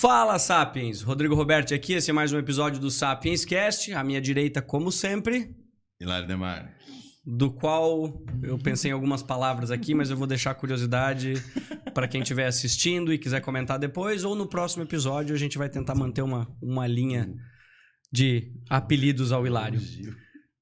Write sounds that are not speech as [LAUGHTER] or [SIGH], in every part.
Fala, Sapiens! Rodrigo Roberto aqui, esse é mais um episódio do Sapiens Cast. À minha direita, como sempre, Hilário Demar. do qual eu pensei em algumas palavras aqui, mas eu vou deixar a curiosidade para quem estiver assistindo e quiser comentar depois, ou no próximo episódio a gente vai tentar manter uma, uma linha de apelidos ao Hilário.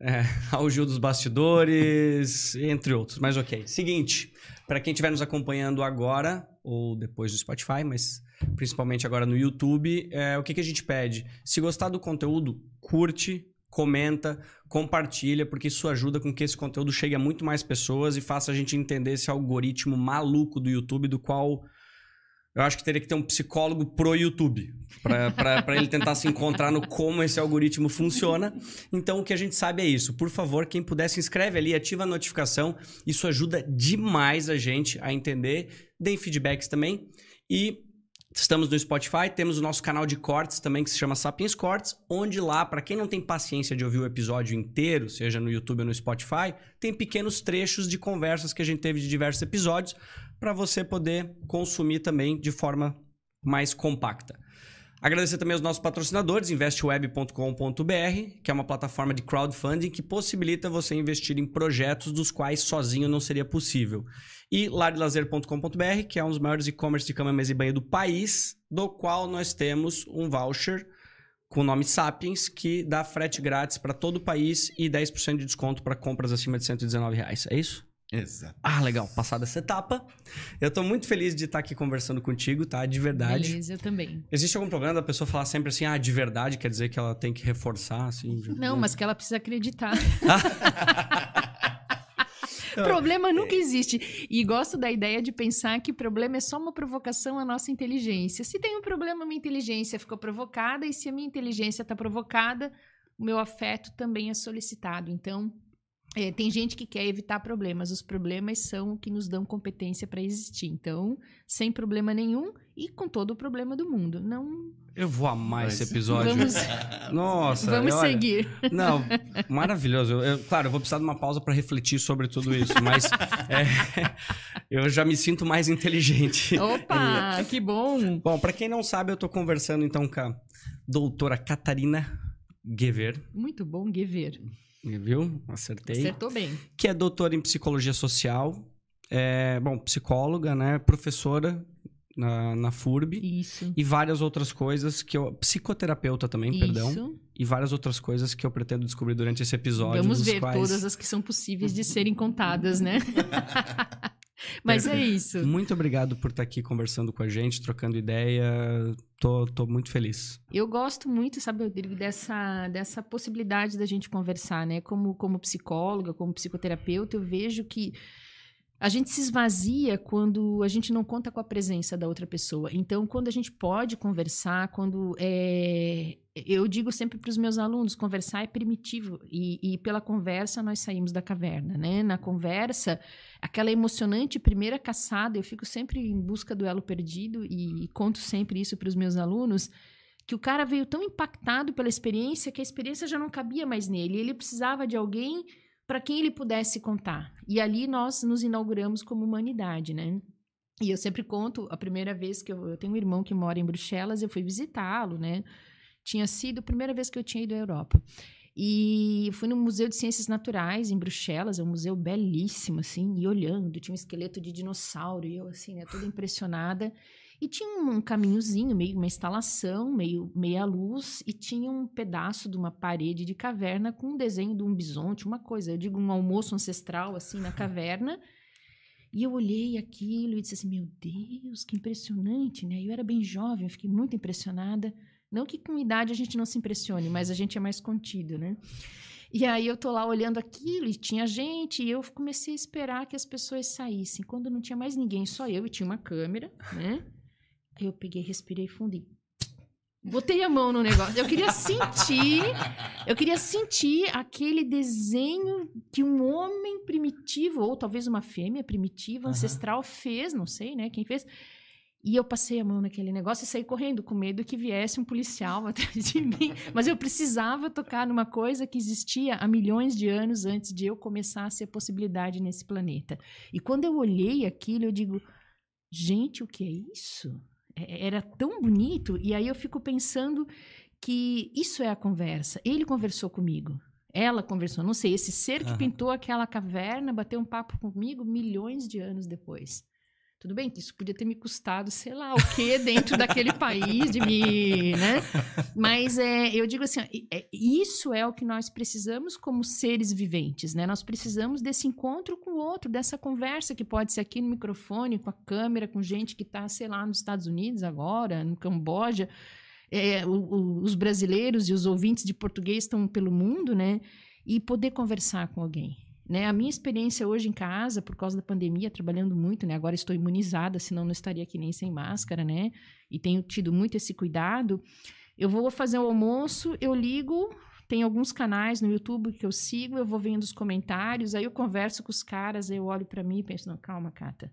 É, ao Gil dos Bastidores, entre outros. Mas ok. Seguinte, para quem estiver nos acompanhando agora, ou depois do Spotify, mas principalmente agora no YouTube, é, o que, que a gente pede? Se gostar do conteúdo, curte, comenta, compartilha, porque isso ajuda com que esse conteúdo chegue a muito mais pessoas e faça a gente entender esse algoritmo maluco do YouTube, do qual eu acho que teria que ter um psicólogo pro YouTube, para ele tentar se encontrar no como esse algoritmo funciona. Então, o que a gente sabe é isso. Por favor, quem puder, se inscreve ali, ativa a notificação. Isso ajuda demais a gente a entender. Deem feedbacks também. E Estamos no Spotify, temos o nosso canal de cortes também que se chama Sapiens Cortes, onde lá, para quem não tem paciência de ouvir o episódio inteiro, seja no YouTube ou no Spotify, tem pequenos trechos de conversas que a gente teve de diversos episódios para você poder consumir também de forma mais compacta. Agradecer também aos nossos patrocinadores, investweb.com.br, que é uma plataforma de crowdfunding que possibilita você investir em projetos dos quais sozinho não seria possível. E larilazer.com.br, que é um dos maiores e-commerce de cama, mesa e banho do país, do qual nós temos um voucher com o nome Sapiens, que dá frete grátis para todo o país e 10% de desconto para compras acima de 119 reais. É isso? Exato. Ah, legal. Passada essa etapa, eu tô muito feliz de estar aqui conversando contigo, tá? De verdade. Beleza, eu também. Existe algum problema da pessoa falar sempre assim, ah, de verdade, quer dizer que ela tem que reforçar, assim? de- Não, mas que ela precisa acreditar. [LAUGHS] [LAUGHS] problema nunca existe. E gosto da ideia de pensar que problema é só uma provocação à nossa inteligência. Se tem um problema, minha inteligência ficou provocada, e se a minha inteligência está provocada, o meu afeto também é solicitado. Então, é, tem gente que quer evitar problemas. Os problemas são o que nos dão competência para existir. Então, sem problema nenhum e com todo o problema do mundo. Não Eu vou amar Mas- esse episódio. vamos, [LAUGHS] Nossa, vamos olha, seguir. Não, maravilhoso. Eu- eu- claro, eu vou precisar de uma pausa para refletir sobre tudo isso, mas [LAUGHS] é, eu já me sinto mais inteligente. Opa, [LAUGHS] que bom! Bom, para quem não sabe, eu tô conversando então com a doutora Catarina Gever, Muito bom, Guever. Viu? Acertei. Acertou bem. que é doutora em psicologia social, é, bom, psicóloga, né, professora na, na FURB Isso. e várias outras coisas que eu psicoterapeuta também, perdão, Isso. e várias outras coisas que eu pretendo descobrir durante esse episódio, Vamos ver quais todas as que são possíveis de serem contadas, né? [LAUGHS] Mas é isso. Muito obrigado por estar aqui conversando com a gente, trocando ideia. Tô, tô muito feliz. Eu gosto muito, sabe, Rodrigo, dessa, dessa possibilidade da gente conversar, né? Como, como psicóloga, como psicoterapeuta, eu vejo que a gente se esvazia quando a gente não conta com a presença da outra pessoa. Então, quando a gente pode conversar, quando é, eu digo sempre para os meus alunos, conversar é primitivo e, e pela conversa nós saímos da caverna, né? Na conversa, aquela emocionante primeira caçada, eu fico sempre em busca do elo perdido e conto sempre isso para os meus alunos que o cara veio tão impactado pela experiência que a experiência já não cabia mais nele. Ele precisava de alguém para quem ele pudesse contar. E ali nós nos inauguramos como humanidade, né? E eu sempre conto a primeira vez que eu, eu tenho um irmão que mora em Bruxelas, eu fui visitá-lo, né? Tinha sido a primeira vez que eu tinha ido à Europa. E fui no Museu de Ciências Naturais em Bruxelas, é um museu belíssimo, assim, e olhando, tinha um esqueleto de dinossauro, e eu, assim, né, toda impressionada. E tinha um, caminhozinho, meio uma instalação, meio meia luz, e tinha um pedaço de uma parede de caverna com um desenho de um bisonte, uma coisa, eu digo um almoço ancestral assim na caverna. E eu olhei aquilo e disse assim: "Meu Deus, que impressionante", né? Eu era bem jovem, fiquei muito impressionada. Não que com idade a gente não se impressione, mas a gente é mais contido, né? E aí eu tô lá olhando aquilo e tinha gente, e eu comecei a esperar que as pessoas saíssem. Quando não tinha mais ninguém, só eu e tinha uma câmera, né? Aí eu peguei, respirei fundo e botei a mão no negócio. Eu queria sentir, eu queria sentir aquele desenho que um homem primitivo, ou talvez uma fêmea primitiva, ancestral, fez, não sei, né, quem fez. E eu passei a mão naquele negócio e saí correndo, com medo que viesse um policial [LAUGHS] atrás de mim. Mas eu precisava tocar numa coisa que existia há milhões de anos antes de eu começar a ser possibilidade nesse planeta. E quando eu olhei aquilo, eu digo: gente, o que é isso? é, era tão bonito. E aí eu fico pensando que isso é a conversa. Ele conversou comigo. Ela conversou, não sei, esse ser que uhum. pintou aquela caverna bateu um papo comigo milhões de anos depois. Tudo bem que isso podia ter me custado, sei lá, o que dentro daquele país de me, né? Mas é, eu digo assim, é, isso é o que nós precisamos como seres viventes, né? Nós precisamos desse encontro com o outro, dessa conversa que pode ser aqui no microfone, com a câmera, com gente que está, sei lá, nos Estados Unidos agora, no Camboja. É, o, o, os brasileiros e os ouvintes de português estão pelo mundo, né? E poder conversar com alguém. Né? A minha experiência hoje em casa, por causa da pandemia, trabalhando muito, né? Agora estou imunizada, senão não estaria aqui nem sem máscara, né? E tenho tido muito esse cuidado. Eu vou fazer o almoço, eu ligo, tem alguns canais no YouTube que eu sigo, eu vou vendo os comentários, aí eu converso com os caras, eu olho para mim e penso, não, calma, Cata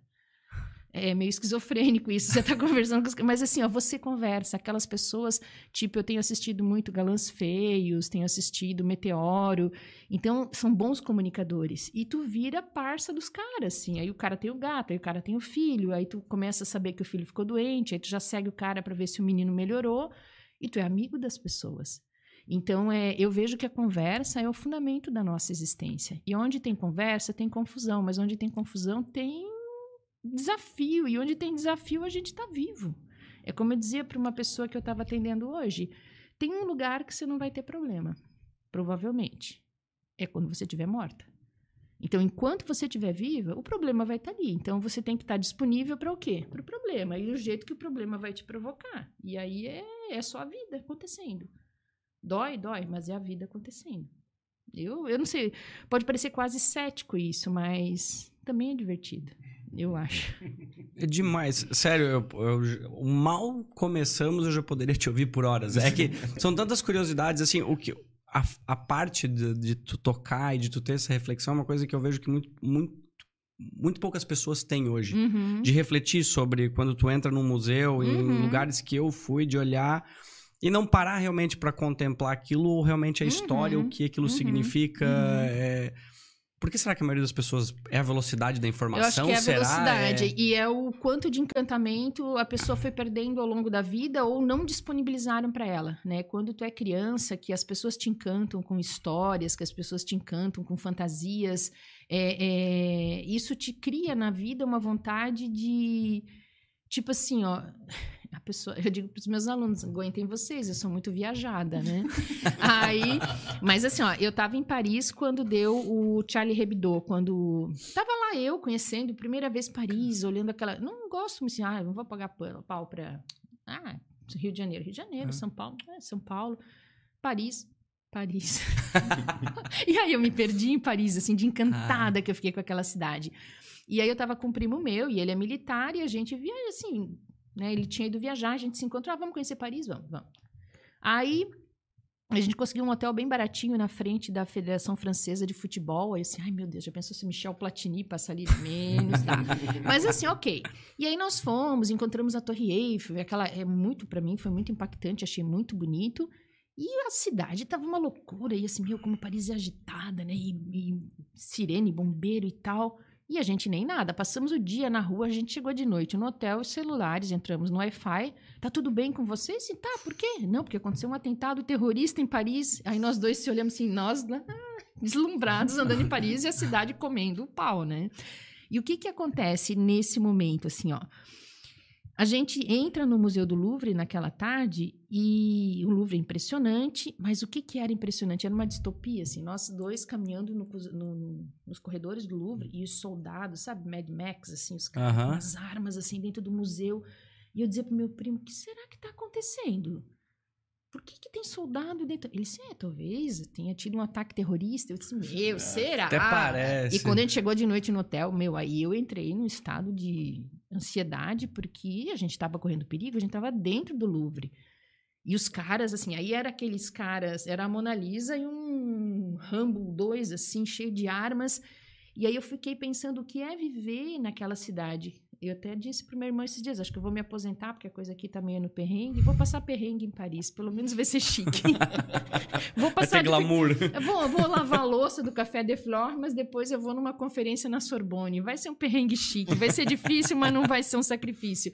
é meio esquizofrênico isso, você tá [LAUGHS] conversando com... Mas assim, ó, você conversa, aquelas pessoas, tipo, eu tenho assistido muito Galãs Feios, tenho assistido Meteoro, então são bons comunicadores. E tu vira parça dos caras, assim, aí o cara tem o gato, aí o cara tem o filho, aí tu começa a saber que o filho ficou doente, aí tu já segue o cara para ver se o menino melhorou, e tu é amigo das pessoas. Então, é, eu vejo que a conversa é o fundamento da nossa existência. E onde tem conversa, tem confusão, mas onde tem confusão, tem desafio. E onde tem desafio, a gente está vivo. É como eu dizia para uma pessoa que eu estava atendendo hoje: tem um lugar que você não vai ter problema, provavelmente. É quando você estiver morta. Então, enquanto você estiver viva, o problema vai estar tá ali. Então, você tem que estar tá disponível para o quê? Para o problema. E o jeito que o problema vai te provocar. E aí é, é só a vida acontecendo. Dói, dói, mas é a vida acontecendo. Eu, eu não sei, pode parecer quase cético isso, mas também é divertido eu acho. É demais. Sério, eu, eu, mal começamos, eu já poderia te ouvir por horas. É que [LAUGHS] são tantas curiosidades, assim, o que. A, a parte de, de, tu tocar e de tu ter essa reflexão é uma coisa que eu vejo que muito, muito, muito poucas pessoas têm hoje. Uhum. De refletir sobre quando tu entra num museu, uhum. em lugares que eu fui, de olhar e não parar realmente para contemplar aquilo ou realmente a história, uhum. o que aquilo uhum. significa. Uhum. É por que será que a maioria das pessoas é a velocidade da informação? Eu acho que é a será? velocidade. É... E é o quanto de encantamento a pessoa foi perdendo ao longo da vida ou não disponibilizaram para ela, né? Quando tu é criança, que as pessoas te encantam com histórias, que as pessoas te encantam com fantasias, é, é... isso te cria na vida uma vontade de... Tipo assim, ó a pessoa, eu digo para os meus alunos, aguentem vocês, eu sou muito viajada, né? [LAUGHS] Aí, mas assim, ó, eu estava em Paris quando deu o Charlie Hebdo, quando tava lá eu conhecendo primeira vez Paris, olhando aquela, não gosto assim, ah, não vou pagar pau para ah, Rio de Janeiro, Rio de Janeiro, uhum. São Paulo, é, São Paulo, Paris, Paris. [LAUGHS] [LAUGHS] e aí eu me perdi em Paris, assim, de encantada ah. que eu fiquei com aquela cidade. E aí eu tava com um primo meu, e ele é militar, e a gente via, assim, né? Ele tinha ido viajar, a gente se encontrou, ah, vamos conhecer Paris? Vamos, vamos. Aí a gente conseguiu um hotel bem baratinho na frente da Federação Francesa de Futebol. Aí assim, ai meu Deus, já pensou se Michel Platini passa ali menos, tá? [LAUGHS] Mas assim, ok. E aí nós fomos, encontramos a Torre Eiffel, aquela é muito para mim foi muito impactante, achei muito bonito. E a cidade tava uma loucura, e assim, meu, como Paris é agitada, né? E, e sirene, bombeiro e tal. E a gente nem nada. Passamos o dia na rua, a gente chegou de noite no hotel, os celulares, entramos no Wi-Fi. Tá tudo bem com você? Sim, tá. Por quê? Não, porque aconteceu um atentado terrorista em Paris. Aí nós dois se olhamos assim, nós né, [LAUGHS] deslumbrados andando em Paris e a cidade comendo o pau, né? E o que que acontece nesse momento, assim, ó? A gente entra no Museu do Louvre naquela tarde e o Louvre é impressionante, mas o que, que era impressionante? Era uma distopia, assim, nós dois caminhando no, no, nos corredores do Louvre e os soldados, sabe, Mad Max, assim, os caras com as armas, assim, dentro do museu. E eu dizia pro meu primo, o que será que está acontecendo? por que, que tem soldado dentro? Ele disse, é, talvez tenha tido um ataque terrorista. Eu disse, meu, é, será? Até parece. E quando a gente chegou de noite no hotel, meu, aí eu entrei num estado de ansiedade, porque a gente estava correndo perigo, a gente estava dentro do Louvre. E os caras, assim, aí era aqueles caras, era a Mona Lisa e um Rambo 2, assim, cheio de armas. E aí eu fiquei pensando o que é viver naquela cidade. Eu até disse pro meu irmão esses dias, acho que eu vou me aposentar, porque a coisa aqui tá meio no perrengue. Vou passar perrengue em Paris, pelo menos vai ser chique. [LAUGHS] vou passar... Vai ter glamour. Eu vou, vou lavar a louça do Café de Flor, mas depois eu vou numa conferência na Sorbonne. Vai ser um perrengue chique. Vai ser difícil, mas não vai ser um sacrifício.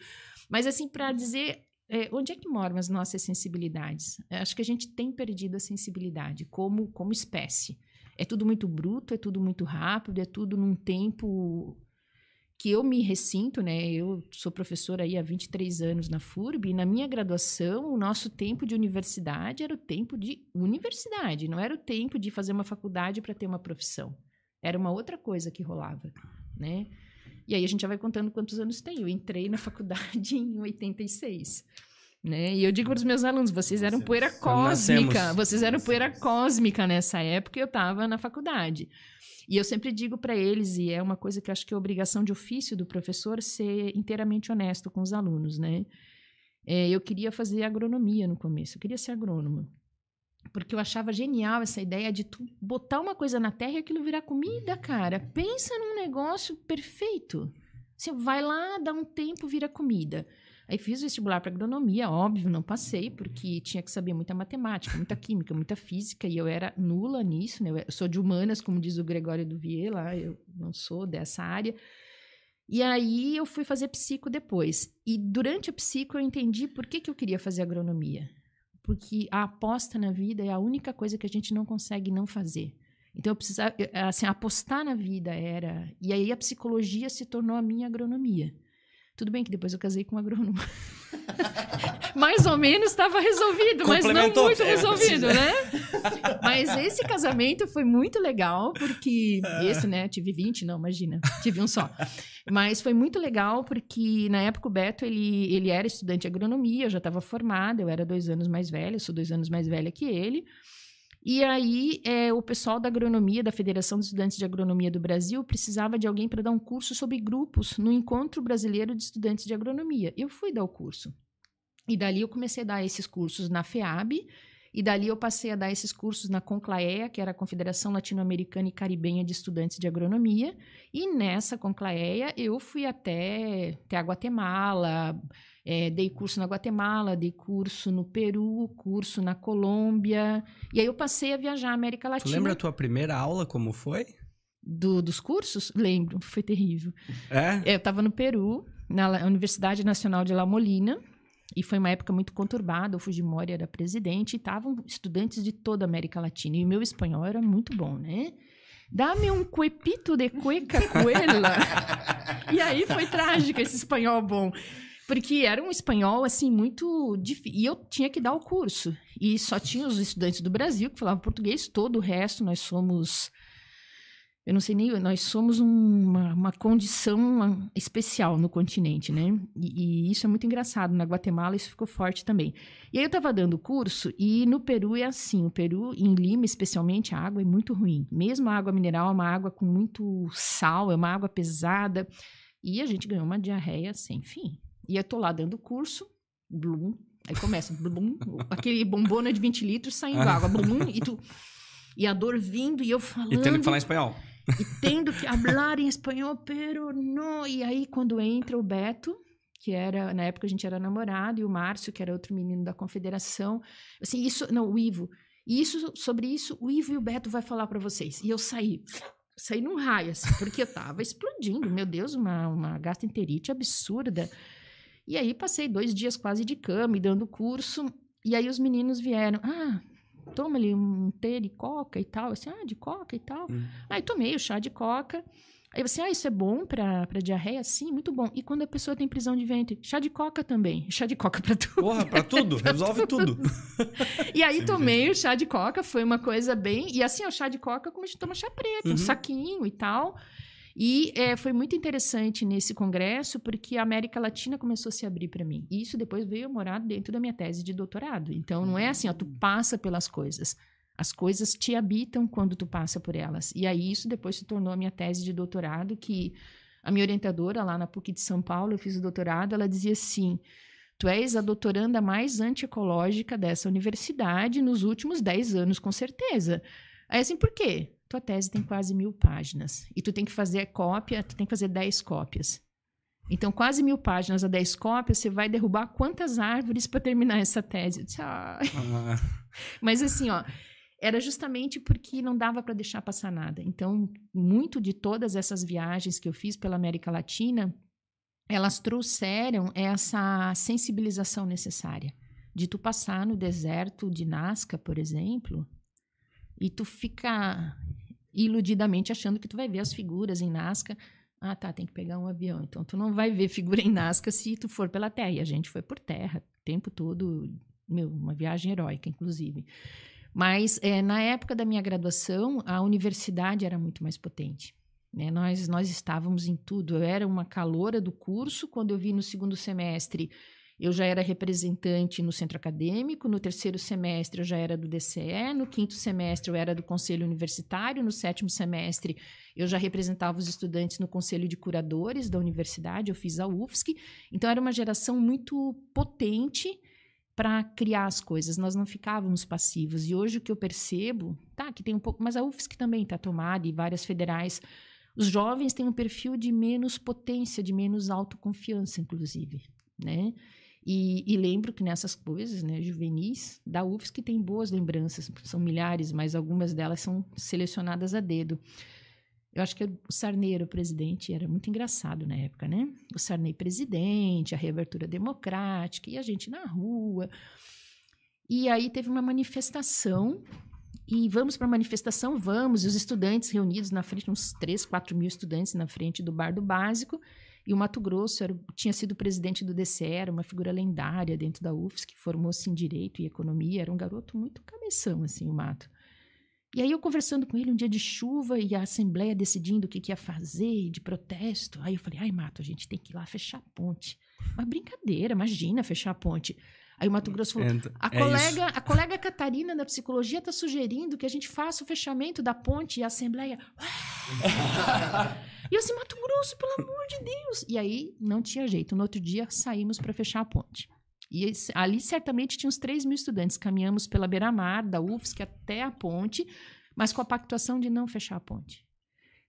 Mas, assim, para dizer é, onde é que moram as nossas sensibilidades? Acho que a gente tem perdido a sensibilidade como, como espécie. É tudo muito bruto, é tudo muito rápido, é tudo num tempo que eu me ressinto, né? Eu sou professora aí há 23 anos na FURB, e na minha graduação, o nosso tempo de universidade era o tempo de universidade, não era o tempo de fazer uma faculdade para ter uma profissão. Era uma outra coisa que rolava, né? E aí a gente já vai contando quantos anos tem. Eu entrei na faculdade [LAUGHS] em 86. Né? E eu digo para os meus alunos, vocês eram poeira cósmica, vocês eram poeira cósmica nessa época, eu estava na faculdade. E eu sempre digo para eles, e é uma coisa que acho que é obrigação de ofício do professor, ser inteiramente honesto com os alunos, né? É, eu queria fazer agronomia no começo, eu queria ser agrônoma. Porque eu achava genial essa ideia de tu botar uma coisa na terra e aquilo virar comida, cara. Pensa num negócio perfeito. Você vai lá, dá um tempo, vira comida. Aí fiz vestibular para agronomia, óbvio, não passei, porque tinha que saber muita matemática, muita química, muita física, e eu era nula nisso, né? Eu sou de humanas, como diz o Gregório Duvier lá, eu não sou dessa área. E aí eu fui fazer psico depois. E durante a psico eu entendi por que, que eu queria fazer agronomia. Porque a aposta na vida é a única coisa que a gente não consegue não fazer. Então eu precisava, assim, apostar na vida era. E aí a psicologia se tornou a minha agronomia. Tudo bem que depois eu casei com um agrônomo. [LAUGHS] Mais ou menos estava resolvido, mas não muito resolvido, né? [LAUGHS] Mas esse casamento foi muito legal, porque. Esse, né? Tive 20, não, imagina. Tive um só. Mas foi muito legal, porque na época o Beto ele, ele era estudante de agronomia, eu já estava formada, eu era dois anos mais velha, sou dois anos mais velha que ele. E aí, é, o pessoal da agronomia, da Federação dos Estudantes de Agronomia do Brasil, precisava de alguém para dar um curso sobre grupos no Encontro Brasileiro de Estudantes de Agronomia. Eu fui dar o curso. E dali eu comecei a dar esses cursos na FEAB, e dali eu passei a dar esses cursos na CONCLAEA, que era a Confederação Latino-Americana e Caribenha de Estudantes de Agronomia. E nessa CONCLAEA eu fui até, até a Guatemala, é, dei curso na Guatemala, dei curso no Peru, curso na Colômbia. E aí eu passei a viajar a América Latina. Tu lembra a tua primeira aula, como foi? Do, dos cursos? Lembro, foi terrível. É? Eu estava no Peru, na Universidade Nacional de La Molina, e foi uma época muito conturbada. O Fujimori era presidente e estavam estudantes de toda a América Latina. E o meu espanhol era muito bom, né? Dá-me um cuepito de cueca coela. [LAUGHS] e aí foi trágico esse espanhol bom. Porque era um espanhol, assim, muito difícil. E eu tinha que dar o curso. E só tinha os estudantes do Brasil que falavam português, todo o resto nós somos. Eu não sei nem. Nós somos uma, uma condição especial no continente, né? E, e, isso é muito engraçado. Na Guatemala isso ficou forte também. E aí eu estava dando o curso e no Peru é assim. O Peru, em Lima especialmente, a água é muito ruim. Mesmo a água mineral é uma água com muito sal, é uma água pesada. E a gente ganhou uma diarreia sem fim. E eu tô lá dando curso, blum, aí começa, blum, aquele bombona de 20 litros saindo água, [LAUGHS] blum, e tu... E a dor vindo e eu falando... E tendo que falar espanhol. E tendo que falar em espanhol, pero não... E aí, quando entra o Beto, que era... Na época a gente era namorado, e o Márcio, que era outro menino da confederação. Assim, isso... Não, o Ivo. E isso, sobre isso, o Ivo e o Beto vai falar para vocês. E eu saí saí num raio, assim, porque eu tava explodindo. Meu Deus, uma, uma gastroenterite absurda. E aí passei dois dias quase de cama e dando curso. E aí os meninos vieram. Ah, toma ali um tê de coca e tal. Assim, ah, de coca e tal. Hum. Aí tomei o chá de coca. Aí você, ah, isso é bom para diarreia? Sim, muito bom. E quando a pessoa tem prisão de ventre? Chá de coca também. Chá de coca para tudo. Porra, para tudo. [LAUGHS] Resolve tudo. [LAUGHS] e aí Sim, tomei gente. o chá de coca, foi uma coisa bem... E assim, o chá de coca como a gente toma chá preto, uhum. um saquinho e tal. E é, foi muito interessante nesse congresso, porque a América Latina começou a se abrir para mim. E isso depois veio morar dentro da minha tese de doutorado. Então, não é assim, ó, tu passa pelas coisas. As coisas te habitam quando tu passa por elas. E aí, isso depois se tornou a minha tese de doutorado, que a minha orientadora lá na PUC de São Paulo, eu fiz o doutorado, ela dizia assim: Tu és a doutoranda mais antiecológica dessa universidade nos últimos 10 anos, com certeza. Aí, assim, por quê? Tua tese tem quase mil páginas e tu tem que fazer cópia, tu tem que fazer dez cópias. Então, quase mil páginas a dez cópias, você vai derrubar quantas árvores para terminar essa tese? Disse, ah. [LAUGHS] Mas assim, ó, era justamente porque não dava para deixar passar nada. Então, muito de todas essas viagens que eu fiz pela América Latina, elas trouxeram essa sensibilização necessária de tu passar no deserto de Nazca, por exemplo, e tu fica iludidamente achando que tu vai ver as figuras em Nazca. Ah, tá, tem que pegar um avião. Então tu não vai ver figura em Nazca se tu for pela terra. E a gente foi por terra o tempo todo, meu, uma viagem heróica, inclusive. Mas é, na época da minha graduação, a universidade era muito mais potente. Né? Nós, nós estávamos em tudo. Eu era uma caloura do curso. Quando eu vi no segundo semestre, eu já era representante no centro acadêmico. No terceiro semestre, eu já era do DCE. No quinto semestre, eu era do conselho universitário. No sétimo semestre, eu já representava os estudantes no conselho de curadores da universidade. Eu fiz a UFSC. Então, era uma geração muito potente para criar as coisas. Nós não ficávamos passivos. E hoje o que eu percebo, tá, que tem um pouco, mas a UFSC também está tomada e várias federais. Os jovens têm um perfil de menos potência, de menos autoconfiança, inclusive, né? E, e, lembro que nessas coisas, né, juvenis, da UFSC tem boas lembranças, são milhares, mas algumas delas são selecionadas a dedo. Eu acho que o Sarney o presidente, era muito engraçado na época, né? O Sarney presidente, a reabertura democrática, e a gente na rua. E aí teve uma manifestação, e vamos para a manifestação, vamos, e os estudantes reunidos na frente, uns 3, 4 mil estudantes na frente do bar do básico, e o Mato Grosso era, tinha sido presidente do DCE, era uma figura lendária dentro da UFSC, que formou-se em Direito e Economia, era um garoto muito cabeção, assim, o Mato. E aí eu conversando com ele um dia de chuva e a Assembleia decidindo o que, que ia fazer de protesto. Aí eu falei, ai, Mato, a gente tem que ir lá fechar a ponte. Uma brincadeira, imagina fechar a ponte. Aí o Mato Grosso falou: a, é colega, a colega Catarina da psicologia está sugerindo que a gente faça o fechamento da ponte e a Assembleia. [LAUGHS] e eu assim, Mato Grosso, pelo amor de Deus! E aí não tinha jeito. No outro dia saímos para fechar a ponte. E ali certamente tinha uns 3 mil estudantes. Caminhamos pela beira-mar da UFSC até a ponte, mas com a pactuação de não fechar a ponte.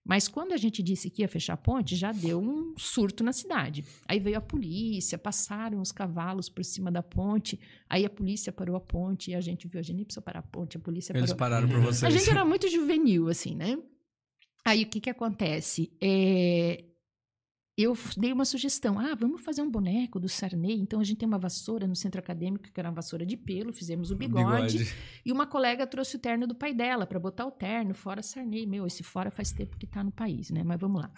Mas quando a gente disse que ia fechar a ponte, já deu um surto na cidade. Aí veio a polícia, passaram os cavalos por cima da ponte, aí a polícia parou a ponte e a gente viu, a gente nem precisou parar a ponte, a polícia Eles parou. pararam por vocês. A gente era muito juvenil, assim, né? Aí o que que acontece? É, eu dei uma sugestão. Ah, vamos fazer um boneco do Sarney. Então a gente tem uma vassoura no centro acadêmico, que era uma vassoura de pelo, fizemos o bigode. bigode. E uma colega trouxe o terno do pai dela para botar o terno, fora Sarney. Meu, esse fora faz tempo que está no país, né? Mas vamos lá.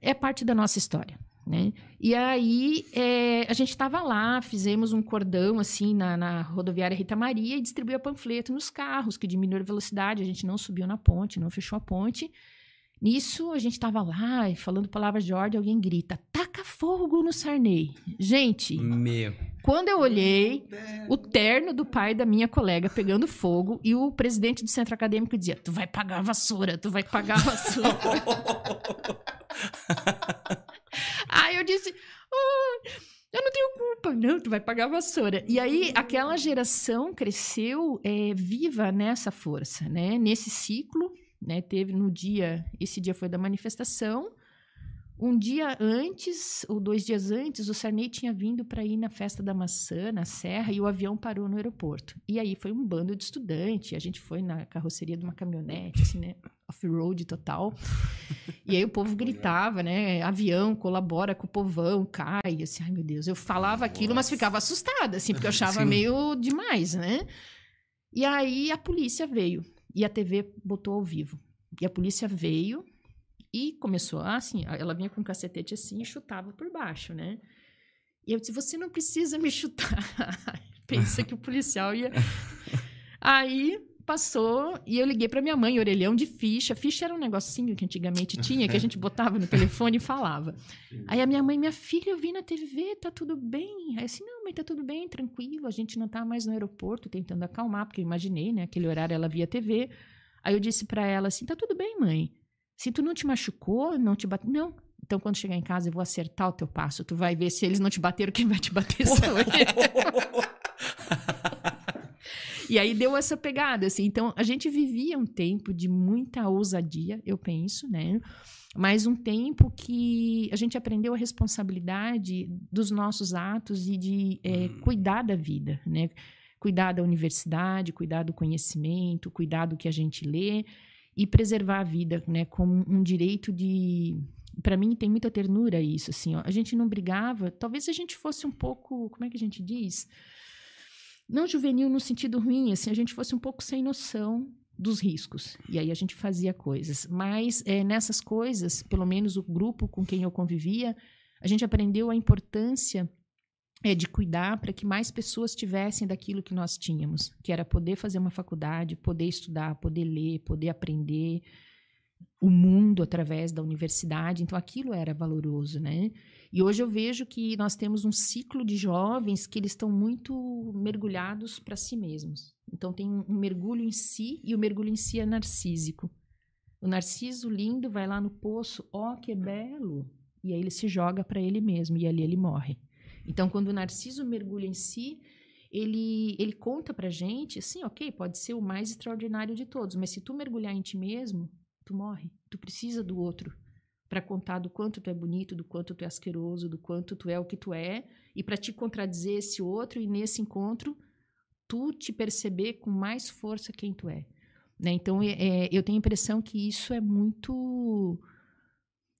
É parte da nossa história. Né? E aí é, a gente estava lá, fizemos um cordão assim na, na, rodoviária Rita Maria e distribuía panfleto nos carros que diminuíram a velocidade. A gente não subiu na ponte, não fechou a ponte. Nisso, a gente estava lá falando palavras de ordem, alguém grita: taca fogo no Sarney. Gente, Meu. quando eu olhei, o terno do pai da minha colega pegando fogo e o presidente do centro acadêmico dizia: Tu vai pagar a vassoura, tu vai pagar a vassoura. [LAUGHS] aí eu disse: oh, Eu não tenho culpa, não, tu vai pagar a vassoura. E aí, aquela geração cresceu é, viva nessa força, né? Nesse ciclo né? Teve no dia, esse dia foi da manifestação. Um dia antes, ou dois dias antes, o Sarney tinha vindo para ir na festa da maçã, na Serra, e o avião parou no aeroporto. E aí foi um bando de estudante, a gente foi na carroceria de uma caminhonete, assim, né? Off-road total. E aí o povo gritava, né? Avião colabora com o povão, cai. Assim, ai meu Deus. Eu falava aquilo, mas ficava assustada, assim, porque eu achava [LAUGHS] Sim. meio demais, né? E aí a polícia veio. E a TV botou ao vivo. E a polícia veio e começou assim, ela vinha com um cacetete assim e chutava por baixo, né? E eu disse, você não precisa me [LAUGHS] chutar. Pensa que o policial ia... [LAUGHS] Aí passou e eu liguei para minha mãe, orelhão de ficha. Ficha era um negocinho que antigamente tinha, que a gente botava no telefone e falava. Aí a minha mãe, minha filha, eu vi na TV, tá tudo bem? Aí eu disse, não, mãe, tá tudo bem, tranquilo, a gente não tá mais no aeroporto, tentando acalmar, porque eu imaginei, né, aquele horário ela via TV. Aí eu disse para ela assim, tá tudo bem, mãe. Se tu não te machucou, não te bateu, não, então, quando chegar em casa, eu vou acertar o teu passo. Tu vai ver se eles não te bateram, quem vai te bater sou eu. [LAUGHS] E aí deu essa pegada, assim. Então, a gente vivia um tempo de muita ousadia, eu penso, né? Mas um tempo que a gente aprendeu a responsabilidade dos nossos atos e de é, cuidar da vida, né? Cuidar da universidade, cuidar do conhecimento, cuidar do que a gente lê e preservar a vida, né? Como um direito de para mim tem muita ternura isso, assim, ó. A gente não brigava, talvez a gente fosse um pouco, como é que a gente diz? Não juvenil no sentido ruim, assim, a gente fosse um pouco sem noção dos riscos. E aí a gente fazia coisas. Mas é, nessas coisas, pelo menos o grupo com quem eu convivia, a gente aprendeu a importância é, de cuidar para que mais pessoas tivessem daquilo que nós tínhamos, que era poder fazer uma faculdade, poder estudar, poder ler, poder aprender o mundo através da universidade. Então aquilo era valoroso, né? E hoje eu vejo que nós temos um ciclo de jovens que eles estão muito mergulhados para si mesmos. Então tem um, mergulho em si e o mergulho em si é narcísico. O narciso lindo vai lá no poço, ó oh, que belo, e aí ele se joga para ele mesmo e ali ele morre. Então quando o narciso mergulha em si, ele, ele conta pra gente, assim, ok, pode ser o mais extraordinário de todos, mas se tu mergulhar em ti mesmo, tu morre. Tu precisa do outro para contar do quanto tu é bonito, do quanto tu é asqueroso, do quanto tu é o que tu é, e para te contradizer esse outro e nesse encontro tu te perceber com mais força quem tu é. Né? Então é, é eu tenho a impressão que isso é muito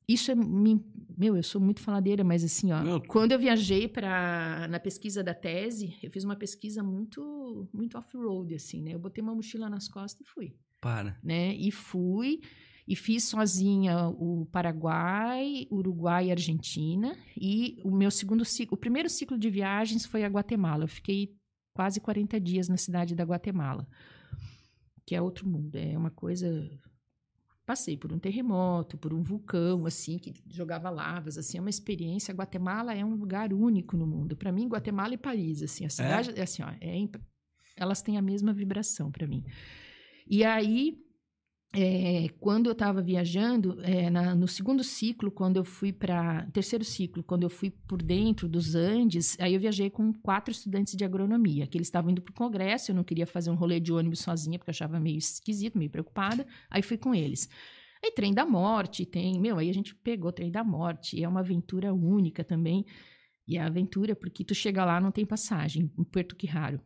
isso é meu, eu sou muito faladeira, mas assim, ó, quando eu viajei para na pesquisa da tese, eu fiz uma pesquisa muito muito off-road assim, né? Eu botei uma mochila nas costas e fui. Para. Né? E fui e fiz sozinha o Paraguai, Uruguai e Argentina. E o meu segundo ciclo, o primeiro ciclo de viagens foi a Guatemala. Eu fiquei quase 40 dias na cidade da Guatemala, que é outro mundo. É uma coisa. Passei por um terremoto, por um vulcão, assim, que jogava lavas, assim, é uma experiência. Guatemala é um lugar único no mundo. Para mim, Guatemala e Paris, assim, a cidade, é, é assim, ó, é, elas têm a mesma vibração para mim. E aí é, quando eu estava viajando, é, na, no segundo ciclo, quando eu fui para. Terceiro ciclo, quando eu fui por dentro dos Andes, aí eu viajei com quatro estudantes de agronomia, que eles estavam indo para o congresso, eu não queria fazer um rolê de ônibus sozinha, porque eu achava meio esquisito, meio preocupada, aí fui com eles. Aí trem da morte, tem. Meu, aí a gente pegou trem da morte, é uma aventura única também. E é aventura, porque tu chega lá, não tem passagem, em Puerto Quirraro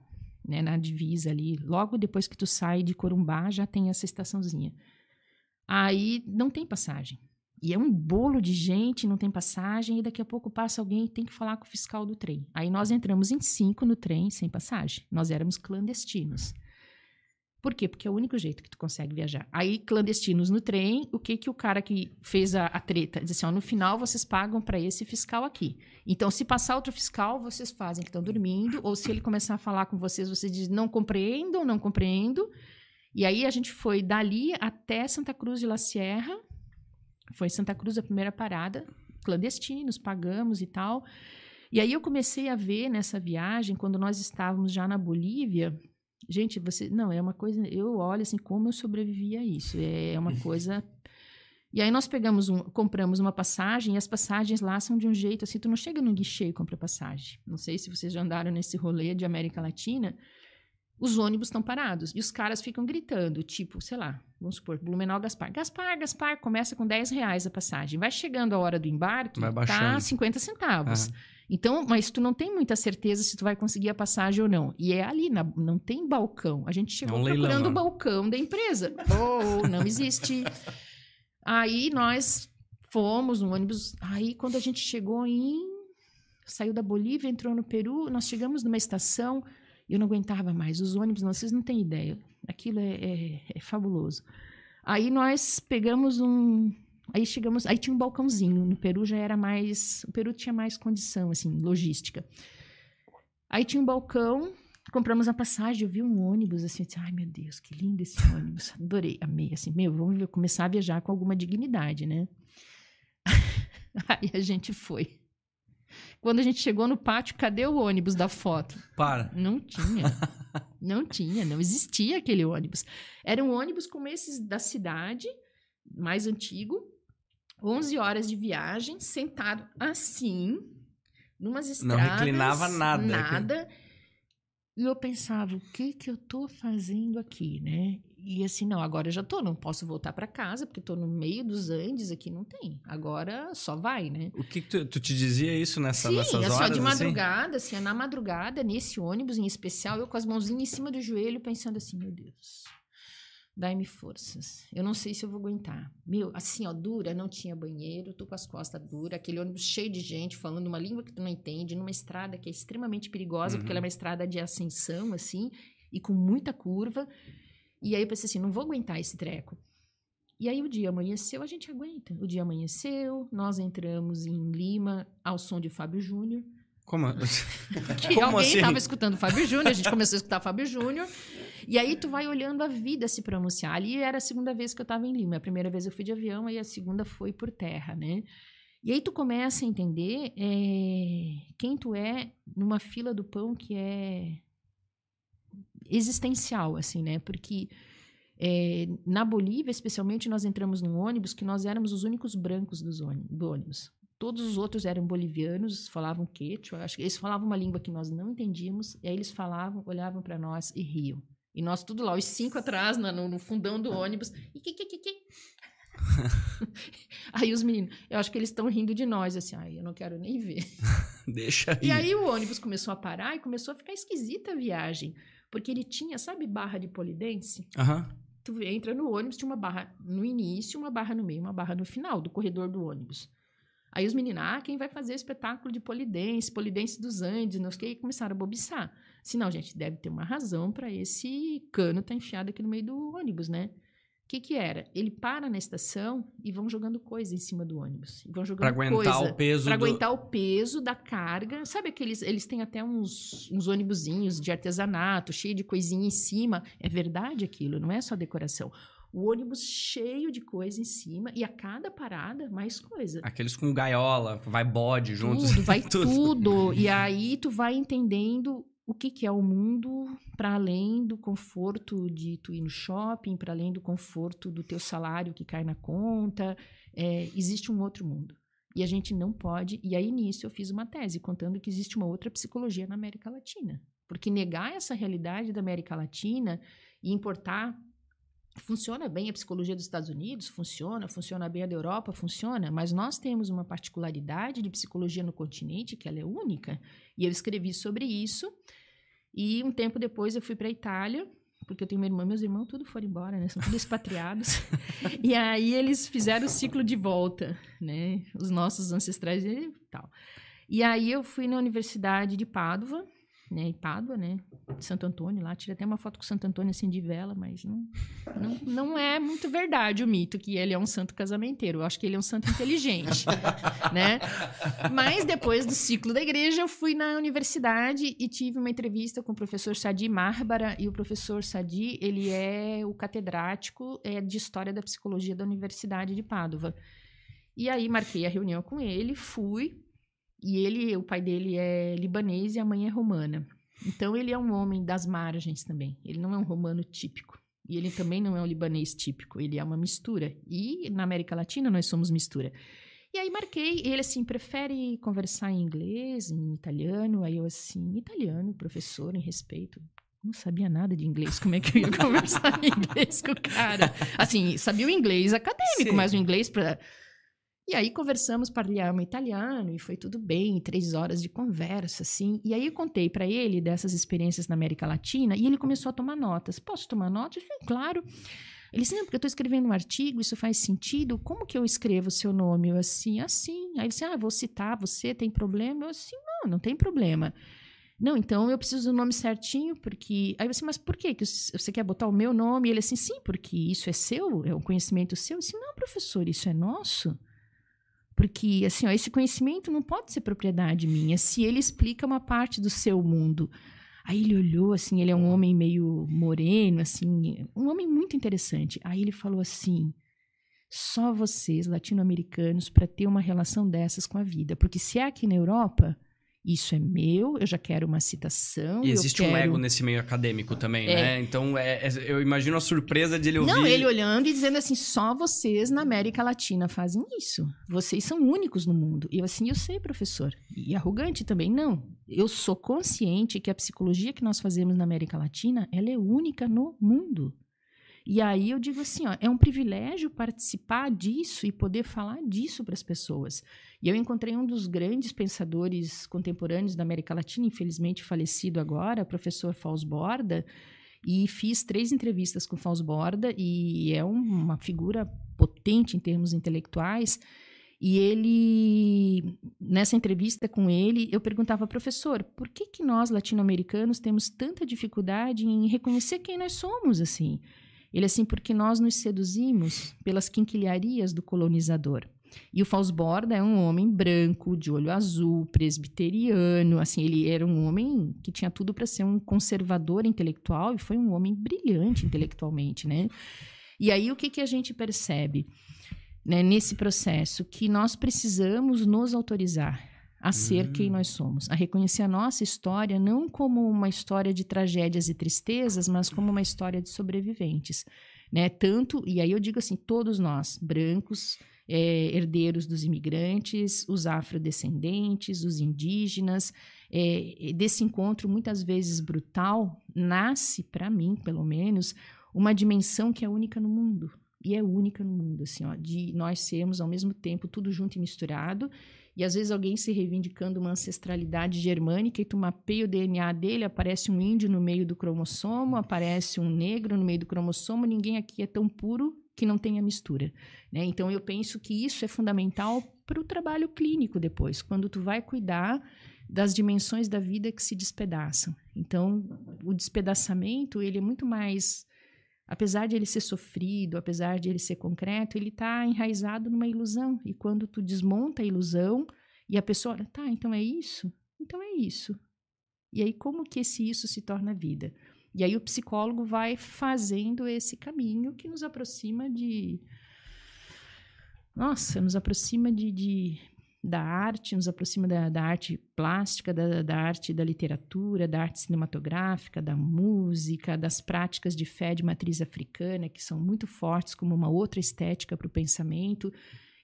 né, na divisa ali. Logo depois que tu sai de Corumbá, já tem essa estaçãozinha. Aí não tem passagem. E é um bolo de gente, não tem passagem, e daqui a pouco passa alguém e tem que falar com o fiscal do trem. Aí nós entramos em cinco no trem sem passagem. Nós éramos clandestinos. Por quê? Porque é o único jeito que tu consegue viajar. Aí, clandestinos no trem, o que que o cara que fez a, a treta? Diz assim, ó, no final vocês pagam para esse fiscal aqui. Então, se passar outro fiscal, vocês fazem que estão dormindo, ou se ele começar a falar com vocês, você diz, não compreendo, não compreendo. E aí, a gente foi dali até Santa Cruz de La Sierra. Foi Santa Cruz a primeira parada, clandestinos, pagamos e tal. E aí, eu comecei a ver nessa viagem, quando nós estávamos já na Bolívia, Gente, você. Não, é uma coisa. Eu olho assim, como eu sobrevivi a isso. É uma [LAUGHS] coisa. E aí nós pegamos um, compramos uma passagem e as passagens lá são de um jeito assim, tu não chega no guichê e compra passagem. Não sei se vocês já andaram nesse rolê de América Latina. Os ônibus estão parados e os caras ficam gritando, tipo, sei lá, vamos supor, Blumenau Gaspar. Gaspar, Gaspar, começa com 10 reais a passagem. Vai chegando a hora do embarque, tá 50 centavos. Uhum. Então, mas tu não tem muita certeza se tu vai conseguir a passagem ou não. E é ali, na, não tem balcão. A gente chegou é um procurando o né? balcão da empresa. Oh, não existe. Aí nós fomos no ônibus. Aí quando a gente chegou em. Saiu da Bolívia, entrou no Peru, nós chegamos numa estação. Eu não aguentava mais. Os ônibus, não, vocês não têm ideia. Aquilo é, é, é fabuloso. Aí nós pegamos um, Aí chegamos, aí tinha um balcãozinho. No Peru já era mais, o Peru tinha mais condição, assim, logística. Aí tinha um balcão, compramos a passagem, eu vi um ônibus, assim, disse, ai meu Deus, que lindo esse ônibus, adorei, amei, assim, meu, vamos começar a viajar com alguma dignidade, né? [LAUGHS] aí a gente foi. Quando a gente chegou no pátio, cadê o ônibus da foto? Para. Não tinha. Não tinha, não existia aquele ônibus. Era um ônibus como esses da cidade, mais antigo, 11 horas de viagem, sentado assim, numas estradas. Não reclinava nada. Nada. E eu pensava, o que que eu tô fazendo aqui, né? E assim, não, agora eu já tô, não posso voltar para casa, porque tô no meio dos Andes, aqui não tem. Agora só vai, né? O que, que tu, tu, te dizia isso nessa, Sim, nessas é horas? Sim, só de madrugada, assim? assim, na madrugada, nesse ônibus em especial, eu com as mãozinhas em cima do joelho, pensando assim, meu Deus, Dai-me forças. Eu não sei se eu vou aguentar. Meu, assim, ó, dura, não tinha banheiro, tô com as costas duras, aquele ônibus cheio de gente falando uma língua que tu não entende, numa estrada que é extremamente perigosa, uhum. porque ela é uma estrada de ascensão, assim, e com muita curva. E aí eu pensei assim, não vou aguentar esse treco. E aí o dia amanheceu, a gente aguenta. O dia amanheceu, nós entramos em Lima ao som de Fábio Júnior. Como, [LAUGHS] que Como alguém estava assim? escutando Fábio Júnior, a gente começou a escutar Fábio Júnior. E aí tu vai olhando a vida se pronunciar. Ali era a segunda vez que eu estava em Lima. A primeira vez eu fui de avião, aí a segunda foi por terra, né? E aí tu começa a entender é, quem tu é numa fila do pão que é existencial, assim, né? Porque é, na Bolívia, especialmente, nós entramos num ônibus que nós éramos os únicos brancos ônibus, do ônibus. Todos os outros eram bolivianos, falavam quechua, acho que eles falavam uma língua que nós não entendíamos, e aí eles falavam, olhavam para nós e riam. E nós tudo lá, os cinco atrás, no, no fundão do ônibus. E que, que, que, que. [LAUGHS] aí os meninos, eu acho que eles estão rindo de nós, assim, ai, eu não quero nem ver. [LAUGHS] Deixa aí. E aí o ônibus começou a parar e começou a ficar esquisita a viagem. Porque ele tinha, sabe, barra de polidense? Aham. Uhum. Tu entra no ônibus, tinha uma barra no início, uma barra no meio, uma barra no final do corredor do ônibus. Aí os meninos, ah, quem vai fazer espetáculo de polidense, polidense dos Andes, não sei o que, começaram a bobiçar. Não, gente, deve ter uma razão para esse cano estar tá enfiado aqui no meio do ônibus, né? O que que era? Ele para na estação e vão jogando coisa em cima do ônibus. Vão jogando pra aguentar coisa, o peso Pra do... aguentar o peso da carga. Sabe aqueles... Eles têm até uns, uns ônibusinhos de artesanato, cheio de coisinha em cima. É verdade aquilo, não é só decoração o ônibus cheio de coisa em cima e a cada parada mais coisa. Aqueles com gaiola, vai bode juntos. Tudo, vai [LAUGHS] tudo. tudo. E aí tu vai entendendo o que, que é o mundo para além do conforto de tu ir no shopping, para além do conforto do teu salário que cai na conta. É, existe um outro mundo. E a gente não pode. E aí, nisso, eu fiz uma tese contando que existe uma outra psicologia na América Latina. Porque negar essa realidade da América Latina e importar Funciona bem a psicologia dos Estados Unidos? Funciona. Funciona bem a da Europa? Funciona. Mas nós temos uma particularidade de psicologia no continente que ela é única. E eu escrevi sobre isso. E um tempo depois eu fui para a Itália, porque eu tenho uma irmã, meus irmãos tudo foram embora, né? São todos expatriados. [LAUGHS] e aí eles fizeram o ciclo de volta, né? Os nossos ancestrais e tal. E aí eu fui na Universidade de Pádua, né, em Pádua, né, Santo Antônio lá, tirei até uma foto com Santo Antônio assim de vela, mas não, não, não é muito verdade o mito que ele é um santo casamenteiro. Eu acho que ele é um santo inteligente, [LAUGHS] né? Mas depois do ciclo da igreja, eu fui na universidade e tive uma entrevista com o professor Sadi Márbara e o professor Sadi, ele é o catedrático é, de História da Psicologia da Universidade de Pádua. E aí marquei a reunião com ele, fui, e ele, o pai dele é libanês e a mãe é romana. Então ele é um homem das margens também. Ele não é um romano típico. E ele também não é um libanês típico. Ele é uma mistura. E na América Latina nós somos mistura. E aí marquei, ele assim, prefere conversar em inglês, em italiano? Aí eu assim, italiano, professor, em respeito. Não sabia nada de inglês, como é que eu ia [LAUGHS] conversar em inglês com o cara? Assim, sabia o inglês acadêmico, Sim. mas o inglês para e aí conversamos, parliamo italiano e foi tudo bem, três horas de conversa, assim. E aí eu contei para ele dessas experiências na América Latina e ele começou a tomar notas. Posso tomar notas? Falei, claro. Ele disse, não, porque eu estou escrevendo um artigo, isso faz sentido. Como que eu escrevo o seu nome? Eu assim, assim. Aí ele disse, ah, vou citar você, tem problema? Eu assim, não, não tem problema. Não, então eu preciso do nome certinho, porque. Aí você, mas por quê? que você quer botar o meu nome? E ele assim, sim, porque isso é seu, é um conhecimento seu. Eu disse, não, professor, isso é nosso. Porque, assim, ó, esse conhecimento não pode ser propriedade minha se ele explica uma parte do seu mundo. Aí ele olhou, assim, ele é um homem meio moreno, assim, um homem muito interessante. Aí ele falou assim: só vocês, latino-americanos, para ter uma relação dessas com a vida. Porque se é aqui na Europa, isso é meu, eu já quero uma citação. E existe quero... um ego nesse meio acadêmico também, é. né? Então, é, é, eu imagino a surpresa de ele ouvir. Não, ele olhando e dizendo assim: só vocês na América Latina fazem isso. Vocês são únicos no mundo. E eu assim, eu sei, professor. E arrogante também, não. Eu sou consciente que a psicologia que nós fazemos na América Latina, ela é única no mundo. E aí eu digo assim, ó, é um privilégio participar disso e poder falar disso para as pessoas. E eu encontrei um dos grandes pensadores contemporâneos da América Latina, infelizmente falecido agora, professor Fausto Borda, e fiz três entrevistas com o Fausto Borda e é uma figura potente em termos intelectuais. E ele, nessa entrevista com ele, eu perguntava, professor, por que, que nós latino-americanos temos tanta dificuldade em reconhecer quem nós somos assim? Ele assim, porque nós nos seduzimos pelas quinquilharias do colonizador. E o Fausborda é um homem branco, de olho azul, presbiteriano, assim, ele era um homem que tinha tudo para ser um conservador intelectual e foi um homem brilhante intelectualmente, né? E aí o que, que a gente percebe né, nesse processo? Que nós precisamos nos autorizar a ser uhum. quem nós somos, a reconhecer a nossa história não como uma história de tragédias e tristezas, mas como uma história de sobreviventes, né? Tanto e aí eu digo assim, todos nós, brancos, é, herdeiros dos imigrantes, os afrodescendentes, os indígenas. É, desse encontro, muitas vezes brutal, nasce, para mim, pelo menos, uma dimensão que é única no mundo. E é única no mundo, assim, ó, de nós sermos ao mesmo tempo tudo junto e misturado. E às vezes alguém se reivindicando uma ancestralidade germânica e tu mapeia o DNA dele, aparece um índio no meio do cromossomo, aparece um negro no meio do cromossomo, ninguém aqui é tão puro que não tenha mistura. Né? Então, eu penso que isso é fundamental para o trabalho clínico depois, quando tu vai cuidar das dimensões da vida que se despedaçam. Então, o despedaçamento, ele é muito mais... Apesar de ele ser sofrido, apesar de ele ser concreto, ele está enraizado numa ilusão. E quando tu desmonta a ilusão e a pessoa, tá, então é isso? Então é isso. E aí, como que esse isso se torna vida? E aí o psicólogo vai fazendo esse caminho que nos aproxima de. Nossa, nos aproxima de, de da arte, nos aproxima da, da arte plástica, da, da, arte da literatura, da arte cinematográfica, da música, das práticas de fé de matriz africana, que são muito fortes como uma outra estética para o pensamento.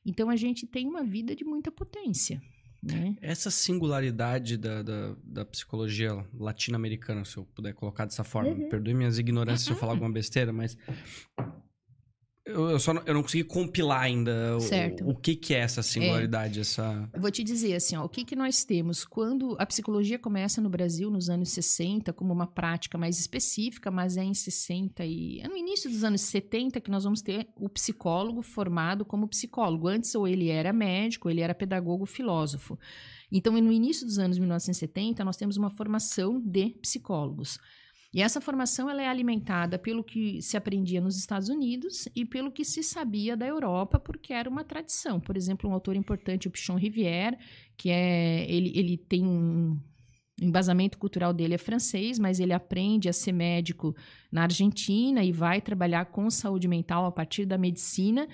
Então a gente tem uma vida de muita potência. Né? Essa singularidade da, da, da psicologia latino-americana, se eu puder colocar dessa forma, uhum. perdoe minhas ignorâncias uhum. se eu falar [LAUGHS] alguma besteira, mas eu, só não, eu não consegui compilar ainda o, o, que, que é essa singularidade, é. essa... Eu vou te dizer assim, ó, o que, que nós temos quando a psicologia começa no Brasil nos anos 60 como uma prática mais específica, mas é em 60 e... É no início dos anos 70 que nós vamos ter o psicólogo formado como psicólogo. Antes ou ele era médico, ou ele era pedagogo, filósofo. Então, no início dos anos 1970, nós temos uma formação de psicólogos. E essa formação ela é alimentada pelo que se aprendia nos Estados Unidos e pelo que se sabia da Europa, porque era uma tradição. Por exemplo, um autor importante, o Pichon Rivière, que é ele, ele tem um o embasamento cultural dele é francês, mas ele aprende a ser médico na Argentina e vai trabalhar com saúde mental a partir da medicina.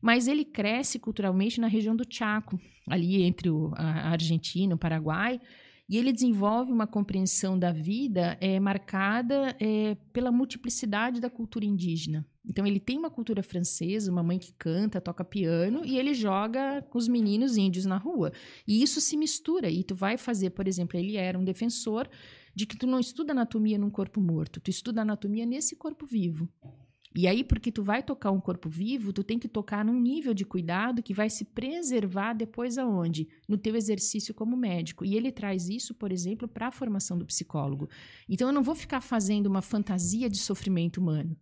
Mas ele cresce culturalmente na região do Chaco, ali entre o, a Argentina e o Paraguai. E ele desenvolve uma compreensão da vida é, marcada é, pela multiplicidade da cultura indígena. Então, ele tem uma cultura francesa, uma mãe que canta, toca piano, e ele joga com os meninos índios na rua. E isso se mistura. E tu vai fazer, por exemplo, ele era um defensor de que tu não estuda anatomia num corpo morto, tu estuda anatomia nesse corpo vivo. E aí, porque tu vai tocar um corpo vivo, tu tem que tocar num nível de cuidado que vai se preservar depois aonde? No teu exercício como médico. E ele traz isso, por exemplo, para a formação do psicólogo. Então, eu não vou ficar fazendo uma fantasia de sofrimento humano.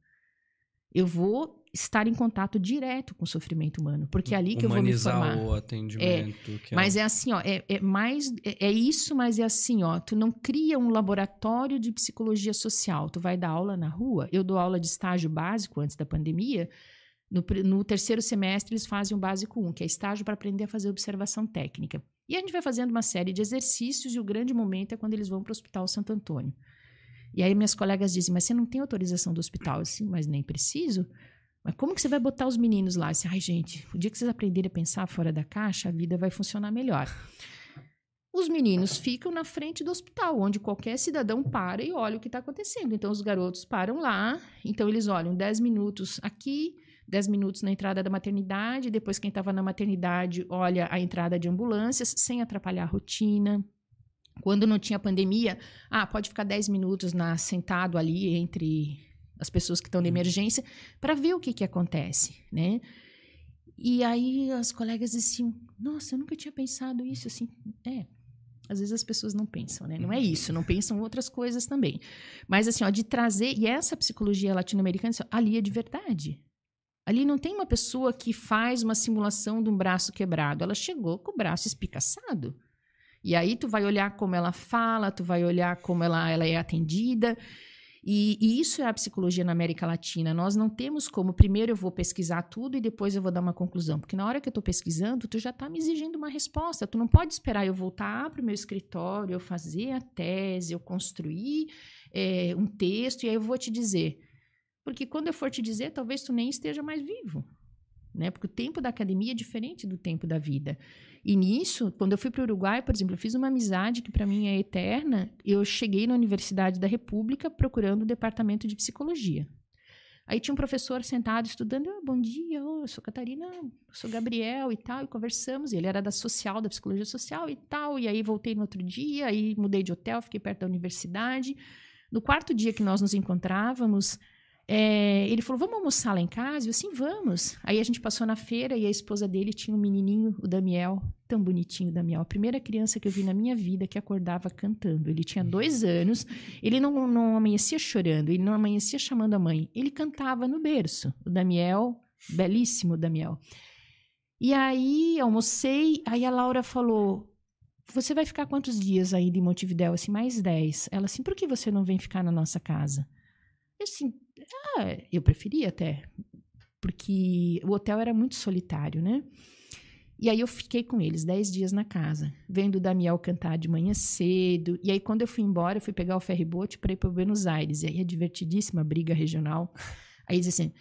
Eu vou estar em contato direto com o sofrimento humano, porque é ali que Humanizar eu vou me formar. o atendimento. É, mas é... é assim, ó, é, é mais é, é, isso, mas é assim, ó, tu não cria um laboratório de psicologia social, tu vai dar aula na rua. Eu dou aula de estágio básico antes da pandemia. No, no terceiro semestre eles fazem o básico 1, que é estágio para aprender a fazer observação técnica. E a gente vai fazendo uma série de exercícios e o grande momento é quando eles vão para o Hospital Santo Antônio. E aí minhas colegas dizem, mas você não tem autorização do hospital? Sim, mas nem preciso. Mas como que você vai botar os meninos lá? Assim, Ai, gente, o dia que vocês aprenderem a pensar fora da caixa, a vida vai funcionar melhor. Os meninos ficam na frente do hospital, onde qualquer cidadão para e olha o que está acontecendo. Então, os garotos param lá, então eles olham 10 minutos aqui, 10 minutos na entrada da maternidade, depois quem estava na maternidade olha a entrada de ambulâncias, sem atrapalhar a rotina. Quando não tinha pandemia, ah, pode ficar 10 minutos na, sentado ali entre as pessoas que estão na uhum. emergência, para ver o que, que acontece, né? E aí as colegas diziam, nossa, eu nunca tinha pensado isso, assim, é. Às vezes as pessoas não pensam, né? Não é isso, não pensam outras coisas também. Mas assim, ó, de trazer, e essa psicologia latino-americana, assim, ali é de verdade. Ali não tem uma pessoa que faz uma simulação de um braço quebrado. Ela chegou com o braço espicaçado. E aí tu vai olhar como ela fala, tu vai olhar como ela, ela é atendida. E, e, isso é a psicologia na América Latina. Nós não temos como, primeiro eu vou pesquisar tudo e depois eu vou dar uma conclusão. Porque na hora que eu estou pesquisando, tu já está me exigindo uma resposta. Tu não pode esperar eu voltar para o meu escritório, eu fazer a tese, eu construir é, um texto e aí eu vou te dizer. Porque quando eu for te dizer, talvez tu nem esteja mais vivo. Né? Porque o tempo da academia é diferente do tempo da vida. E nisso, quando eu fui para o Uruguai, por exemplo, eu fiz uma amizade que para mim é eterna. Eu cheguei na Universidade da República procurando o departamento de psicologia. Aí tinha um professor sentado estudando, oh, bom dia, oh, eu sou Catarina, eu sou Gabriel e tal, e conversamos. E ele era da social, da psicologia social e tal. E aí voltei no outro dia, aí mudei de hotel, fiquei perto da universidade. No quarto dia que nós nos encontrávamos, é, ele falou, vamos almoçar lá em casa? Eu assim, vamos. Aí a gente passou na feira e a esposa dele tinha um menininho, o Damiel, tão bonitinho o Damiel. A primeira criança que eu vi na minha vida que acordava cantando. Ele tinha dois anos, ele não, não amanhecia chorando, ele não amanhecia chamando a mãe. Ele cantava no berço. O Damiel, belíssimo o Damiel. E aí, almocei, aí a Laura falou, você vai ficar quantos dias aí de Montevidéu? Assim, mais dez. Ela assim, por que você não vem ficar na nossa casa? Eu assim, ah, eu preferia até, porque o hotel era muito solitário, né? E aí eu fiquei com eles dez dias na casa, vendo o Daniel cantar de manhã cedo. E aí quando eu fui embora, eu fui pegar o ferryboat para ir para Buenos Aires. E aí é divertidíssima briga regional. Aí diz assim,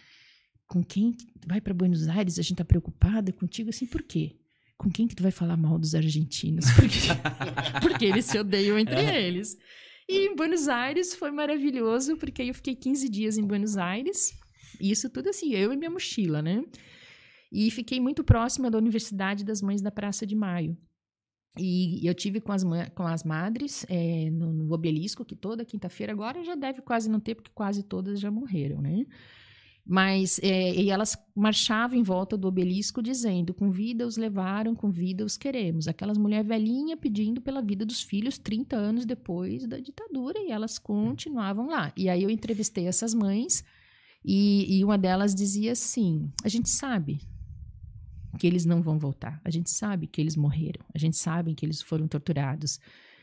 com quem vai para Buenos Aires? A gente tá preocupada contigo assim, por quê? Com quem que tu vai falar mal dos argentinos? [LAUGHS] Porque, porque eles se odeiam entre eles. E em Buenos Aires foi maravilhoso, porque aí eu fiquei 15 dias em Buenos Aires. Isso tudo assim, eu e minha mochila, né? E fiquei muito próxima da Universidade das Mães da Praça de Maio. E eu tive com as, com as madres é, no, no, obelisco, que toda quinta-feira, agora já deve quase não ter, porque quase todas já morreram, né? Mas é, e elas marchavam em volta do obelisco dizendo: com vida os levaram, com vida os queremos. Aquelas mulheres velhinhas pedindo pela vida dos filhos 30 anos depois da ditadura e elas continuavam lá. E aí eu entrevistei essas mães e, e uma delas dizia assim: a gente sabe que eles não vão voltar, a gente sabe que eles morreram, a gente sabe que eles foram torturados,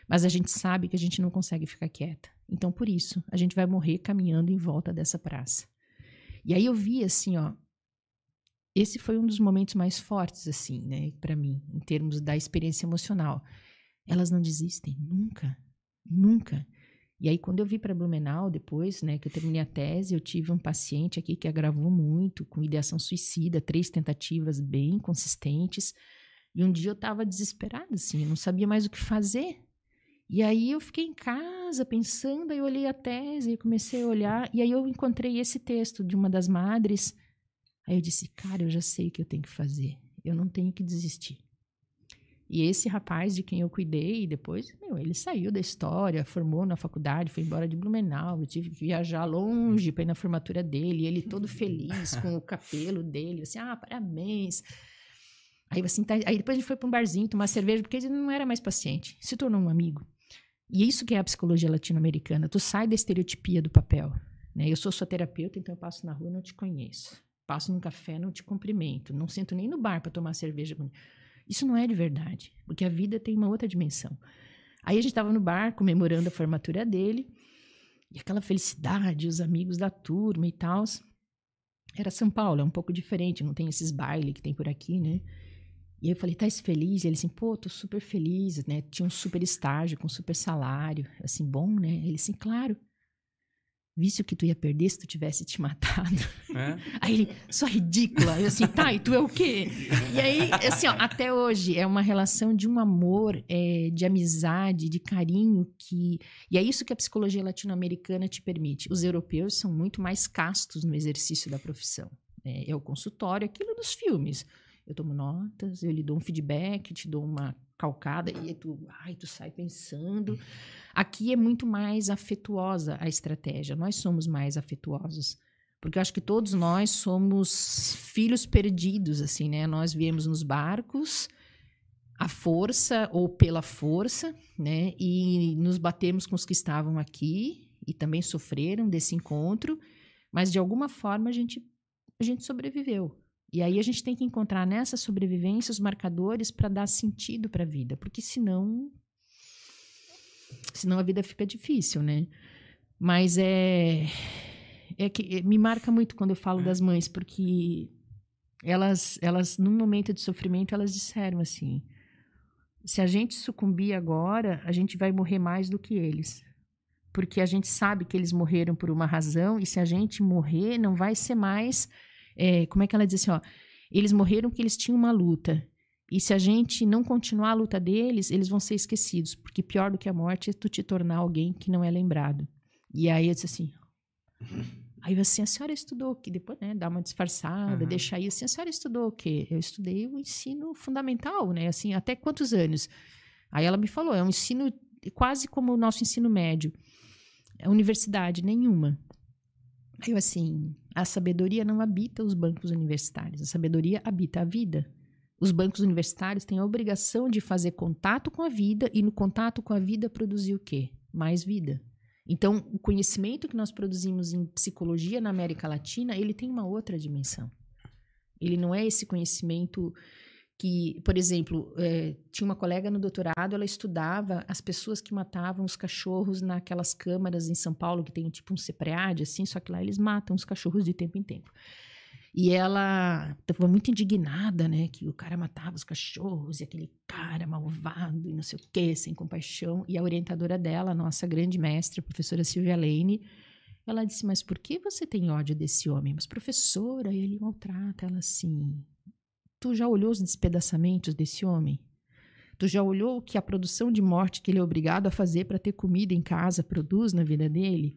mas a gente sabe que a gente não consegue ficar quieta. Então por isso a gente vai morrer caminhando em volta dessa praça. E aí eu vi assim, ó, esse foi um dos momentos mais fortes assim, né, para mim, em termos da experiência emocional. Elas não desistem nunca, nunca. E aí quando eu vi para Blumenau depois, né, que eu terminei a tese, eu tive um paciente aqui que agravou muito com ideação suicida, três tentativas bem consistentes. E um dia eu estava desesperada assim, eu não sabia mais o que fazer. E aí eu fiquei em casa pensando, aí eu olhei a tese e comecei a olhar, e aí eu encontrei esse texto de uma das madres. Aí eu disse, cara, eu já sei o que eu tenho que fazer. Eu não tenho que desistir. E esse rapaz de quem eu cuidei, depois, meu, ele saiu da história, formou na faculdade, foi embora de Blumenau. Eu tive que viajar longe para ir na formatura dele. Ele todo feliz com o cabelo dele, assim, ah, parabéns. Aí, assim, tá, aí depois ele foi para um barzinho tomar cerveja, porque ele não era mais paciente, se tornou um amigo. E isso que é a psicologia latino-americana. Tu sai da estereotipia do papel. Né? Eu sou sua terapeuta, então eu passo na rua não te conheço. Passo num café, não te cumprimento. Não sento nem no bar para tomar cerveja. Isso não é de verdade, porque a vida tem uma outra dimensão. Aí a gente estava no bar comemorando a formatura dele, e aquela felicidade, os amigos da turma e tal. Era São Paulo, é um pouco diferente, não tem esses bailes que tem por aqui, né? E eu falei, tá feliz? E ele assim, pô, tô super feliz, né? Tinha um super estágio com super salário, assim, bom, né? Ele assim, claro. Visse o que tu ia perder se tu tivesse te matado. É? [LAUGHS] Aí ele, só ridícula. Eu assim, tá, e tu é o quê? E aí, assim, ó, até hoje é uma relação de um amor, é, de amizade, de carinho que. E é isso que a psicologia latino-americana te permite. Os europeus são muito mais castos no exercício da profissão. É, é o consultório, aquilo dos filmes eu tomo notas, eu lhe dou um feedback, te dou uma calcada e tu, ai, tu sai pensando. Aqui é muito mais afetuosa a estratégia. Nós somos mais afetuosos. Porque eu acho que todos nós somos filhos perdidos, assim, né? Nós viemos nos barcos, à força ou pela força, né? E nos batemos com os que estavam aqui e também sofreram desse encontro, mas de alguma forma a gente a gente sobreviveu. E aí a gente tem que encontrar nessa sobrevivência os marcadores para dar sentido para a vida, porque senão senão a vida fica difícil, né? Mas é é que me marca muito quando eu falo das mães, porque elas elas num momento de sofrimento elas disseram assim: se a gente sucumbir agora, a gente vai morrer mais do que eles. Porque a gente sabe que eles morreram por uma razão, e se a gente morrer, não vai ser mais. É, como é que ela diz assim? Ó, eles morreram porque eles tinham uma luta. E se a gente não continuar a luta deles, eles vão ser esquecidos. Porque pior do que a morte é tu te tornar alguém que não é lembrado. E aí eu disse assim. Aí eu assim, a senhora estudou o quê? Depois, né, dá uma disfarçada, uhum. deixa aí. Assim, a senhora estudou o quê? Eu estudei o ensino fundamental, né? Assim, até quantos anos? Aí ela me falou, é um ensino quase como o nosso ensino médio. É universidade nenhuma. Eu assim, a sabedoria não habita os bancos universitários, a sabedoria habita a vida. Os bancos universitários têm a obrigação de fazer contato com a vida e no contato com a vida produzir o quê? Mais vida. Então, o conhecimento que nós produzimos em psicologia na América Latina, ele tem uma outra dimensão. Ele não é esse conhecimento que, por exemplo, é, tinha uma colega no doutorado, ela estudava as pessoas que matavam os cachorros naquelas câmaras em São Paulo, que tem tipo um CEPREAD, assim, só que lá eles matam os cachorros de tempo em tempo. E ela estava muito indignada, né? Que o cara matava os cachorros e aquele cara malvado e não sei o quê, sem compaixão. E a orientadora dela, a nossa grande mestra, a professora Silvia Lane, ela disse: Mas por que você tem ódio desse homem? Mas, professora, ele maltrata ela assim. Tu já olhou os despedaçamentos desse homem? Tu já olhou que a produção de morte que ele é obrigado a fazer para ter comida em casa produz na vida dele?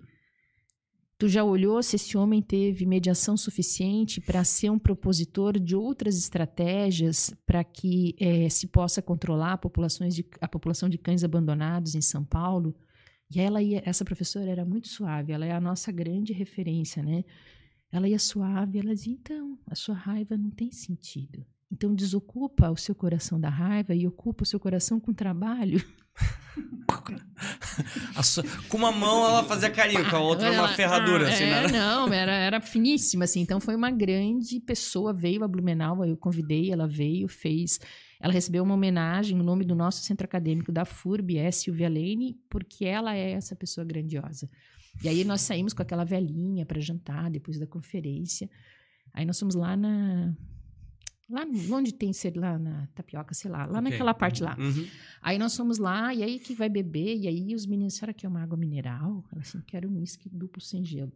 Tu já olhou se esse homem teve mediação suficiente para ser um propositor de outras estratégias para que é, se possa controlar populações de, a população de cães abandonados em São Paulo? E ela ia, essa professora era muito suave, ela é a nossa grande referência, né? Ela ia suave, ela dizia: então, a sua raiva não tem sentido. Então, desocupa o seu coração da raiva e ocupa o seu coração com trabalho. [LAUGHS] com uma mão ela fazia carinho, com a outra ela, uma ferradura, ah, assim, é, né? Não, era, era finíssima, assim. Então foi uma grande pessoa, veio a Blumenau, eu convidei, ela veio, fez. Ela recebeu uma homenagem, o nome do nosso centro acadêmico da FURB é Silvia Lane, porque ela é essa pessoa grandiosa. E aí nós saímos com aquela velhinha para jantar depois da conferência. Aí nós fomos lá na Lá onde tem, sei lá, na tapioca, sei lá, lá okay. naquela parte lá. Uhum. Aí nós fomos lá, e aí que vai beber, e aí os meninos, será que é uma água mineral? Ela assim, quero um uísque duplo sem gelo.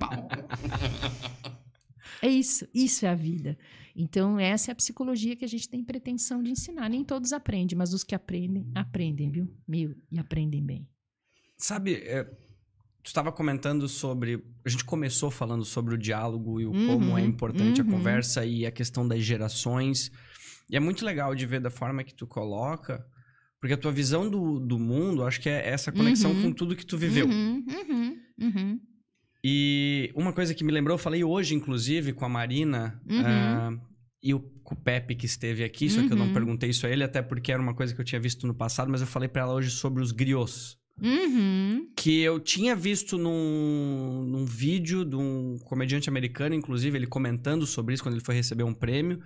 [LAUGHS] é isso, isso é a vida. Então, essa é a psicologia que a gente tem pretensão de ensinar. Nem todos aprendem, mas os que aprendem, aprendem, viu? Meu, e aprendem bem. Sabe, é, Tu estava comentando sobre. A gente começou falando sobre o diálogo e o uhum, como é importante uhum. a conversa e a questão das gerações. E é muito legal de ver da forma que tu coloca, porque a tua visão do, do mundo, acho que é essa conexão uhum. com tudo que tu viveu. Uhum, uhum, uhum. E uma coisa que me lembrou, eu falei hoje, inclusive, com a Marina uh, e o, o Pepe que esteve aqui, só que eu não perguntei isso a ele, até porque era uma coisa que eu tinha visto no passado, mas eu falei para ela hoje sobre os griots. Uhum. Que eu tinha visto num, num vídeo de um comediante americano, inclusive, ele comentando sobre isso quando ele foi receber um prêmio.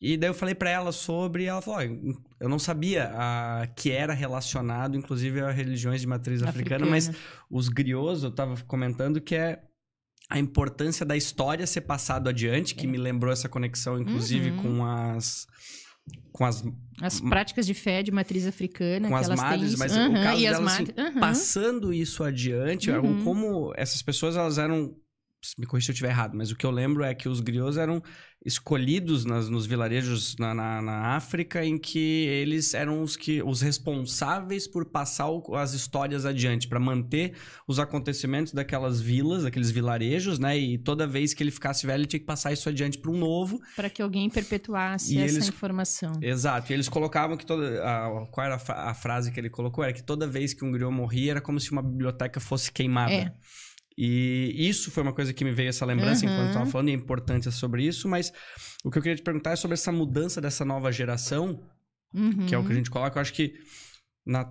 E daí eu falei para ela sobre, ela falou: eu não sabia a, que era relacionado, inclusive, a religiões de matriz africana, africana mas os griots, eu tava comentando que é a importância da história ser passado adiante, que é. me lembrou essa conexão, inclusive, uhum. com as com as as práticas de fé de matriz africana com as madres, têm... mas uhum, o caso delas assim, uhum. passando isso adiante, uhum. como essas pessoas elas eram me corrija se eu estiver errado, mas o que eu lembro é que os griots eram escolhidos nas, nos vilarejos na, na, na, África, em que eles eram os, que, os responsáveis por passar o, as histórias adiante, para manter os acontecimentos daquelas vilas, daqueles vilarejos, né? E toda vez que ele ficasse velho, ele tinha que passar isso adiante para um novo. Para que alguém perpetuasse e essa eles, informação. Exato. E eles colocavam que toda. A, qual era a, a, frase que ele colocou? Era que toda vez que um griot morria, era como se uma biblioteca fosse queimada. É. E isso foi uma coisa que me veio essa lembrança uhum. enquanto estava falando, e a importância sobre isso, mas o que eu queria te perguntar é sobre essa mudança dessa nova geração Uhum. que é o que a gente coloca. Eu acho que na,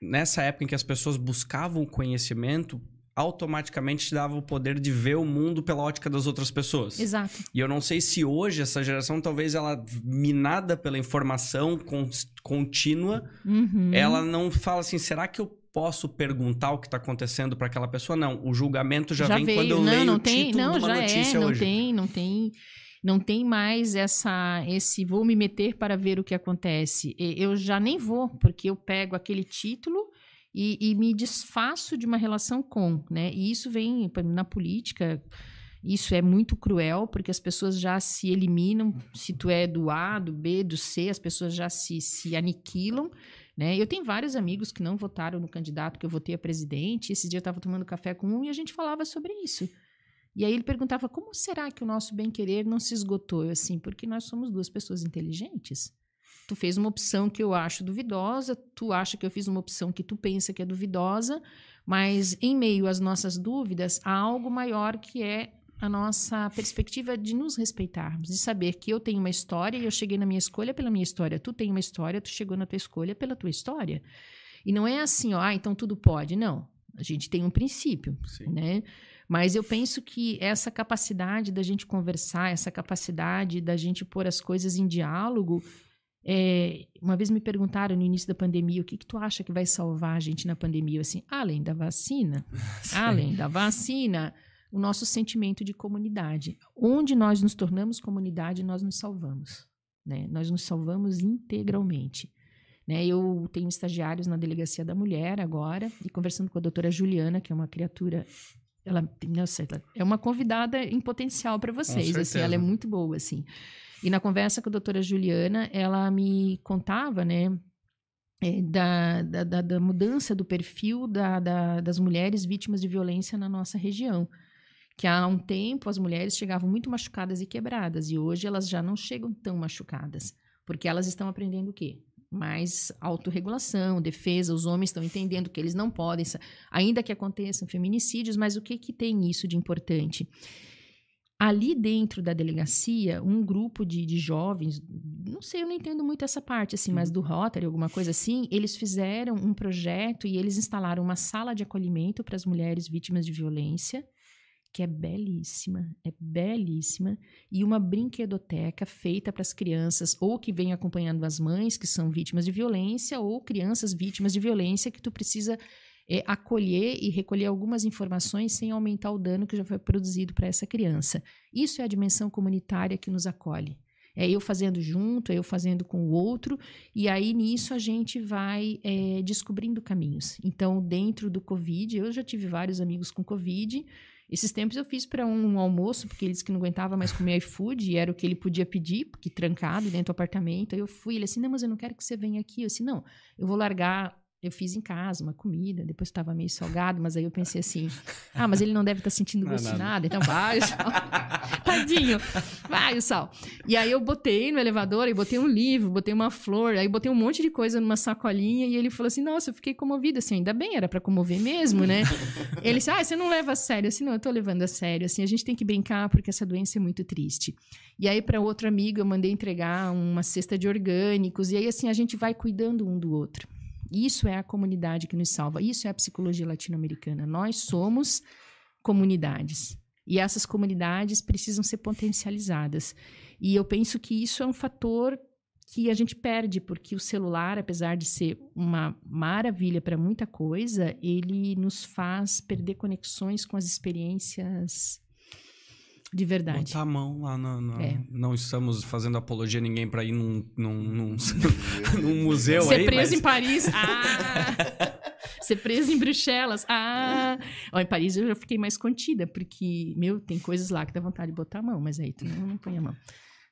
nessa época em que as pessoas buscavam o conhecimento, automaticamente te dava o poder de ver o mundo pela ótica das outras pessoas. Exato. E eu não sei se hoje essa geração, talvez ela minada pela informação con- contínua, Uhum. ela não fala assim, será que eu posso perguntar o que está acontecendo para aquela pessoa? Não, o julgamento já, vem veio. quando eu não, leio não o tem, título não, de uma já notícia é, não hoje. tem, não tem, não tem mais essa, esse vou me meter para ver o que acontece. Eu já nem vou, porque eu pego aquele título e, e me desfaço de uma relação com, né? E isso vem na política. Isso é muito cruel, porque as pessoas já se eliminam. Se tu é do A, do B, do C, as pessoas já se, se aniquilam. Né? Eu tenho vários amigos que não votaram no candidato que eu votei a presidente. Esse dia eu estava tomando café com um e a gente falava sobre isso. E aí ele perguntava como será que o nosso bem-querer não se esgotou? Eu assim, porque nós somos duas pessoas inteligentes. Tu fez uma opção que eu acho duvidosa, tu acha que eu fiz uma opção que tu pensa que é duvidosa, mas em meio às nossas dúvidas, há algo maior que é a nossa perspectiva de nos respeitarmos, de saber que eu tenho uma história e eu cheguei na minha escolha pela minha história, tu tem uma história, tu chegou na tua escolha pela tua história. E não é assim, ó, ah, então tudo pode. Não. A gente tem um princípio, Sim. né? Mas eu penso que essa capacidade da gente conversar, essa capacidade da gente pôr as coisas em diálogo. é, uma vez me perguntaram no início da pandemia o que, que tu acha que vai salvar a gente na pandemia? Eu assim, além da vacina, [LAUGHS] além da vacina, o nosso sentimento de comunidade. Onde nós nos tornamos comunidade, nós nos salvamos. Né? Nós nos salvamos integralmente. Né? Eu tenho estagiários na Delegacia da Mulher agora, e conversando com a doutora Juliana, que é uma criatura. Ela, nossa, ela é uma convidada em potencial para vocês. Assim, ela é muito boa, assim. E na conversa com a doutora Juliana, ela me contava, né, é, da, da, da- da mudança do perfil da- da- das mulheres vítimas de violência na nossa região. Que há um tempo as mulheres chegavam muito machucadas e quebradas, e hoje elas já não chegam tão machucadas, porque elas estão aprendendo o quê? Mais autorregulação, defesa, os homens estão entendendo que eles não podem, ainda que aconteçam feminicídios, mas o que, que tem isso de importante? Ali dentro da delegacia, um grupo de, de jovens, não sei, eu não entendo muito essa parte, assim, mas do Rotary, alguma coisa assim, eles fizeram um projeto e eles instalaram uma sala de acolhimento para as mulheres vítimas de violência, que é belíssima, é belíssima, e uma brinquedoteca feita para as crianças, ou que vêm acompanhando as mães que são vítimas de violência, ou crianças vítimas de violência que tu precisa é, acolher e recolher algumas informações sem aumentar o dano que já foi produzido para essa criança. Isso é a dimensão comunitária que nos acolhe. É eu fazendo junto, é eu fazendo com o outro, e aí nisso a gente vai é, descobrindo caminhos. Então, dentro do Covid, eu já tive vários amigos com Covid. Esses tempos eu fiz para um almoço, porque ele disse que não aguentava mais comer iFood, e era o que ele podia pedir, porque trancado dentro do apartamento. Aí eu fui, ele assim: não, mas eu não quero que você venha aqui. Eu disse: não, eu vou largar eu fiz em casa uma comida, depois estava meio salgado, mas aí eu pensei assim: ah, mas ele não deve estar sentindo Não é gosto de nada. nada, então vai o [LAUGHS] sal. Tadinho, vai o sal. E aí eu botei no elevador, e botei um livro, botei uma flor, aí botei um monte de coisa numa sacolinha, e ele falou assim: nossa, eu fiquei comovido, assim, ainda bem, era para comover mesmo, né? [LAUGHS] ele disse: ah, você não leva a sério, assim, não, eu tô levando a sério, assim, a gente tem que brincar porque essa doença é muito triste. E aí, para outro amigo, eu mandei entregar uma cesta de orgânicos, e aí, assim, a gente vai cuidando um do outro. Isso é a comunidade que nos salva. Isso é a psicologia latino-americana. Nós somos comunidades. E essas comunidades precisam ser potencializadas. E eu penso que isso é um fator que a gente perde, porque o celular, apesar de ser uma maravilha para muita coisa, ele nos faz perder conexões com as experiências de verdade. Botar a mão lá no. no- É. Não estamos fazendo apologia a ninguém pra ir num, num, num, [LAUGHS] [LAUGHS] num museu Ser aí. preso mas- em Paris. Ah! [LAUGHS] Ser preso em Bruxelas. Ah! Ó, em Paris eu já fiquei mais contida, porque, meu, tem coisas lá que dá vontade de botar a mão, mas aí tu não, não põe a mão.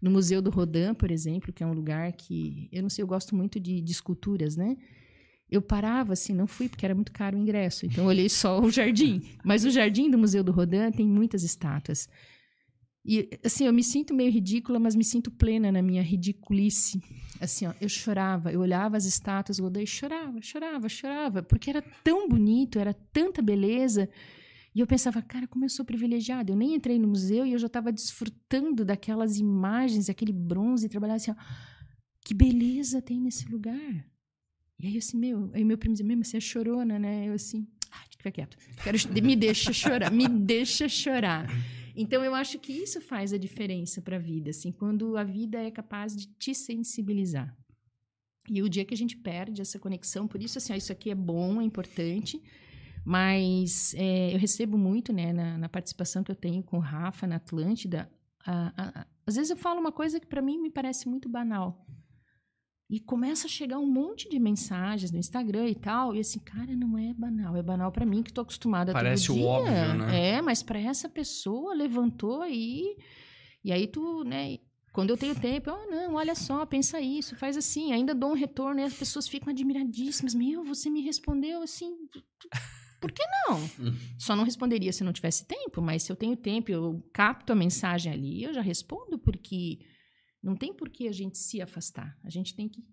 No Museu do Rodin, por exemplo, que é um lugar que, eu não sei, eu gosto muito de, de esculturas, né? Eu parava assim, não fui porque era muito caro o ingresso, então eu olhei só o jardim. Mas o jardim do Museu do Rodin tem muitas estátuas. E, assim, eu me sinto meio ridícula, mas me sinto plena na minha ridiculice. Assim, ó, eu chorava, eu olhava as estátuas e chorava, chorava, chorava, porque era tão bonito, era tanta beleza. E eu pensava, cara, como eu sou privilegiada. Eu nem entrei no museu e eu já estava desfrutando daquelas imagens, aquele bronze, e trabalhava assim, ó. que beleza tem nesse lugar. E aí, eu assim, meu, aí meu primo dizia, mesmo, você é chorona, né? Eu assim, ah, fica quieto. Quero, me deixa chorar, me deixa chorar. Então, eu acho que isso faz a diferença para a vida, assim, quando a vida é capaz de te sensibilizar. E o dia que a gente perde essa conexão, por isso, assim, ó, isso aqui é bom, é importante, mas é, eu recebo muito, né, na, na, participação que eu tenho com o Rafa na Atlântida, a, a, a, às vezes eu falo uma coisa que para mim me parece muito banal. E começa a chegar um monte de mensagens no Instagram e tal. E assim, cara, não é banal. É banal para mim que tô acostumada Parece todo dia. o óbvio, né? É, mas para essa pessoa levantou aí. E aí tu, né? Quando eu tenho tempo, oh, não, olha só, pensa isso, faz assim, ainda dou um retorno e as pessoas ficam admiradíssimas. Meu, você me respondeu assim. Por que não? [LAUGHS] Só não responderia se não tivesse tempo, mas se eu tenho tempo, eu capto a mensagem ali, eu já respondo, porque não tem por que a gente se afastar. A gente tem que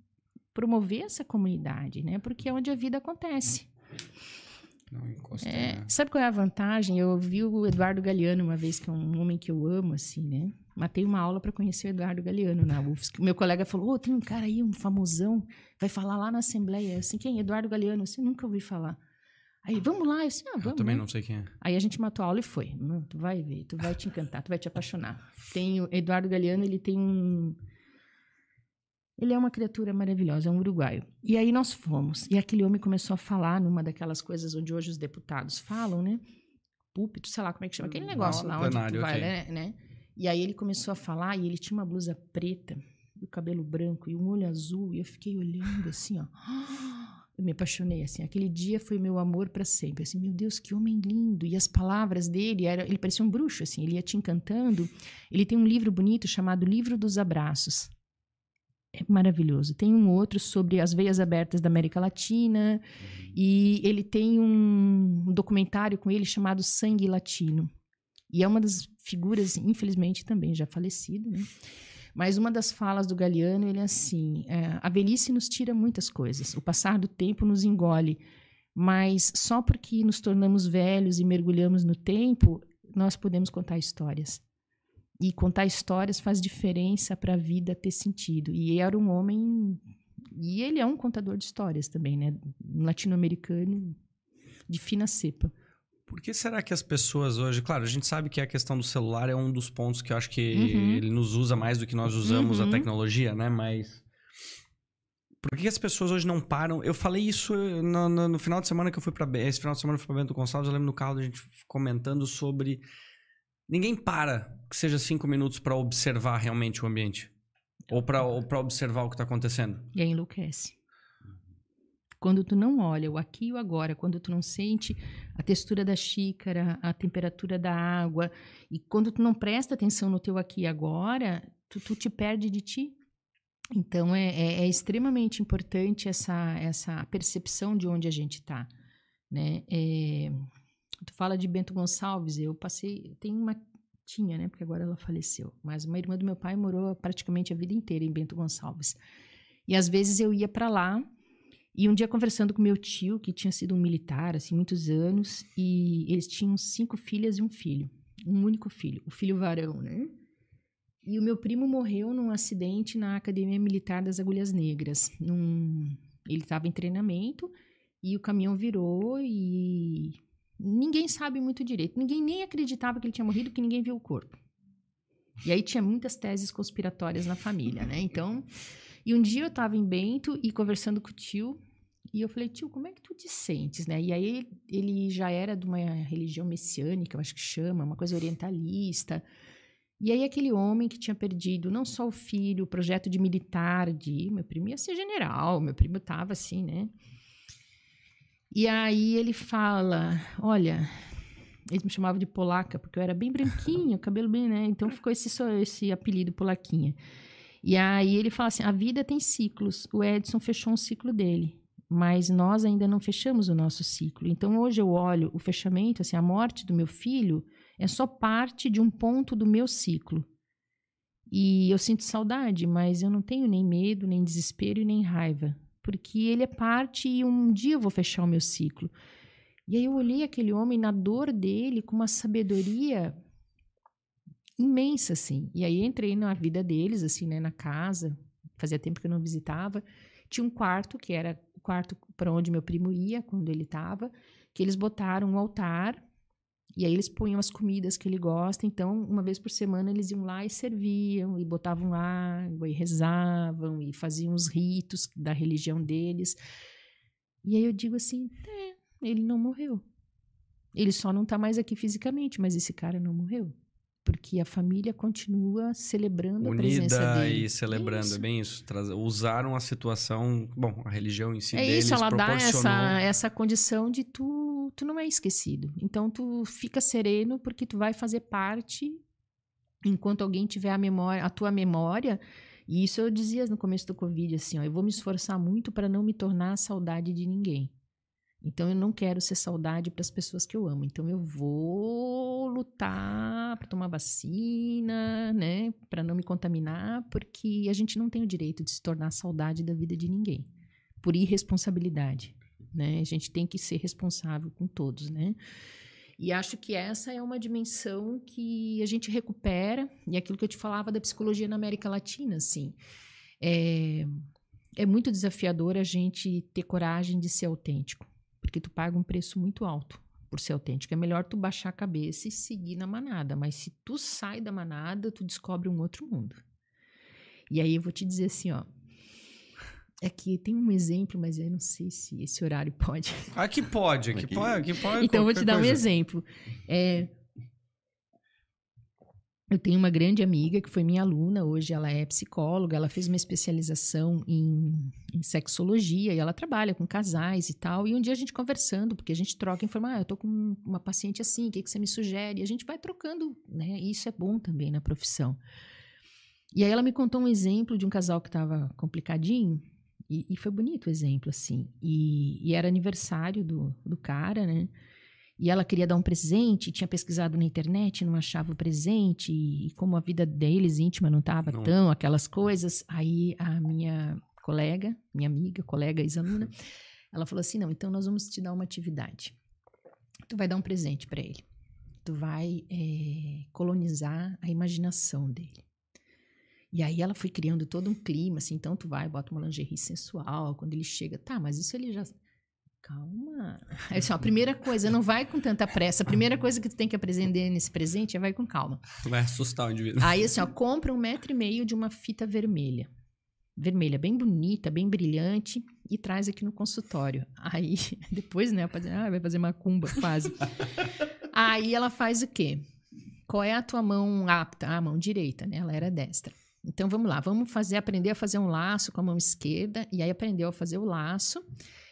promover essa comunidade, né? Porque é onde a vida acontece. Não encosta, é? Sabe qual é a vantagem? Eu vi o Eduardo Galeano uma vez, que é um homem que eu amo, assim, né? Matei uma aula para conhecer o Eduardo Galeano na UFSC. Meu colega falou: oh, tem um cara aí, um famosão, vai falar lá na Assembleia. Assim, quem? Eduardo Galeano. Assim, nunca ouvi falar. Aí, vamos lá. Eu, disse, ah, vamos, eu também né? não sei quem é. Aí a gente matou a aula e foi. Não, tu vai ver, tu vai te encantar, tu vai te apaixonar. Tem o Eduardo Galeano, ele tem um. Ele é uma criatura maravilhosa, é um uruguaio. E aí nós fomos. E aquele homem começou a falar numa daquelas coisas onde hoje os deputados falam, né? Púlpito, sei lá como é que chama. Aquele negócio lá onde plenário, tu vai, ok. né, né? E aí ele começou a falar e ele tinha uma blusa preta, e o cabelo branco e um olho azul. E eu fiquei olhando assim, ó. Eu me apaixonei, assim. Aquele dia foi meu amor para sempre. Assim, meu Deus, que homem lindo. E as palavras dele, era, ele parecia um bruxo, assim. Ele ia te encantando. Ele tem um livro bonito chamado Livro dos Abraços. É maravilhoso. Tem um outro sobre as veias abertas da América Latina. E ele tem um documentário com ele chamado Sangue Latino. E é uma das figuras, infelizmente, também já falecido, né? Mas uma das falas do Galeano, ele é assim: é, a velhice nos tira muitas coisas, o passar do tempo nos engole, mas só porque nos tornamos velhos e mergulhamos no tempo, nós podemos contar histórias. E contar histórias faz diferença para a vida ter sentido. E era um homem. E ele é um contador de histórias também, né? Um latino-americano de fina cepa. Por que será que as pessoas hoje. Claro, a gente sabe que a questão do celular é um dos pontos que eu acho que Uhum. ele nos usa mais do que nós usamos a Uhum. tecnologia, né? Mas. Por que as pessoas hoje não param? Eu falei isso no, no- no final de semana que eu fui para Esse final de semana eu fui pra Bento Gonçalves. Eu lembro no carro da gente comentando sobre. Ninguém para que seja cinco minutos para observar realmente o ambiente. Ou para observar o que tá acontecendo. E aí enlouquece. Quando tu não olha o aqui e o agora, quando tu não sente a textura da xícara, a temperatura da água, e quando tu não presta atenção no teu aqui e agora, tu, tu te perde de ti. Então é, é- é extremamente importante essa, essa percepção de onde a gente está. Né? É, tu fala de Bento Gonçalves, eu passei. Tem uma. Tinha, né? Porque agora ela faleceu. Mas uma irmã do meu pai morou praticamente a vida inteira em Bento Gonçalves. E às vezes eu ia para lá e um dia conversando com meu tio, que tinha sido um militar, assim, muitos anos, e eles tinham cinco filhas e um filho. Um único filho, o filho varão, né? E o meu primo morreu num acidente na Academia Militar das Agulhas Negras. Num... Ele estava em treinamento e o caminhão virou e ninguém sabe muito direito. Ninguém nem acreditava que ele tinha morrido, porque ninguém viu o corpo. E aí tinha muitas teses conspiratórias na família, né? Então, e um dia eu estava em Bento e conversando com o tio, e eu falei, tio, como é que tu te sentes, né? E aí ele já era de uma religião messiânica, eu acho que chama, uma coisa orientalista. E aí aquele homem que tinha perdido não só o filho, o projeto de militar, de meu primo ia ser general, meu primo tava assim, né? E aí ele fala, olha, eles me chamavam de polaca, porque eu era bem branquinho, [LAUGHS] cabelo bem, né? Então ficou esse, esse apelido polaquinha. E aí ele fala assim: a vida tem ciclos. O Edson fechou um ciclo dele, mas nós ainda não fechamos o nosso ciclo. Então hoje eu olho o fechamento, assim, a morte do meu filho é só parte de um ponto do meu ciclo. E eu sinto saudade, mas eu não tenho nem medo, nem desespero e nem raiva, porque ele é parte e um dia eu vou fechar o meu ciclo. E aí eu olhei aquele homem na dor dele com uma sabedoria imensa, assim. E aí entrei na vida deles, assim, né, na casa, fazia tempo que eu não visitava. Tinha um quarto, que era quarto para onde meu primo ia quando ele estava, que eles botaram um altar e aí eles punham as comidas que ele gosta. Então, uma vez por semana eles iam lá e serviam, e botavam água, e rezavam, e faziam os ritos da religião deles. E aí eu digo assim: é, ele não morreu. Ele só não está mais aqui fisicamente, mas esse cara não morreu. Porque a família continua celebrando Unida a presença dele. e celebrando, Isso. é bem isso. Usaram a situação, bom, a religião em si É deles isso, ela dá essa, essa condição de tu, tu não é esquecido. Então tu fica sereno porque tu vai fazer parte enquanto alguém tiver a memória, a tua memória. E isso eu dizia no começo do Covid, assim, ó, eu vou me esforçar muito para não me tornar a saudade de ninguém. Então eu não quero ser saudade para as pessoas que eu amo. Então eu vou lutar para tomar vacina, né, para não me contaminar, porque a gente não tem o direito de se tornar saudade da vida de ninguém por irresponsabilidade, né? A gente tem que ser responsável com todos, né? E acho que essa é uma dimensão que a gente recupera, e aquilo que eu te falava da psicologia na América Latina, assim, é, é muito desafiador a gente ter coragem de ser autêntico, porque tu paga um preço muito alto por ser autêntico. É melhor tu baixar a cabeça e seguir na manada, mas se tu sai da manada, tu descobre um outro mundo. E aí eu vou te dizer assim, ó, é que tem um exemplo, mas eu não sei se esse horário [LAUGHS] pode. Aqui pode, aqui Aqui. pode, aqui pode. Então, eu vou te dar um coisa. exemplo. É, eu tenho uma grande amiga que foi minha aluna, hoje ela é psicóloga, ela fez uma especialização em, em sexologia e ela trabalha com casais e tal. E um dia a gente conversando, porque a gente troca informação, ah, eu tô com uma paciente assim, o que, que você me sugere? E a gente vai trocando, né? E isso é bom também na profissão. E aí ela me contou um exemplo de um casal que estava complicadinho, e, e foi bonito o exemplo, assim. E, e era aniversário do, do cara, né? E ela queria dar um presente, tinha pesquisado na internet, não achava o presente, e como a vida deles íntima não estava tão aquelas coisas, aí a minha colega, minha amiga, colega ex-aluna, [LAUGHS] ela falou assim: não, então nós vamos te dar uma atividade. Tu vai dar um presente para ele. Tu vai eh, colonizar a imaginação dele. E aí ela foi criando todo um clima, assim, então tu vai, bota uma lingerie sensual, quando ele chega, tá, mas isso ele já... Calma. Aí, assim, ó, a primeira coisa, não vai com tanta pressa. A primeira coisa que tu tem que aprender nesse presente é vai com calma. Vai assustar o indivíduo. Aí, assim, ó, compra um metro e meio de uma fita vermelha. Vermelha, bem bonita, bem brilhante, e traz aqui no consultório. Aí, [LAUGHS] depois, né, pra dizer, ah, vai fazer macumba, quase. Aí ela faz o quê? Qual é a tua mão apta? Ah, a mão direita, né? Ela era destra. Então vamos lá, vamos fazer, aprender a fazer um laço com a mão esquerda, e aí aprendeu a fazer o laço.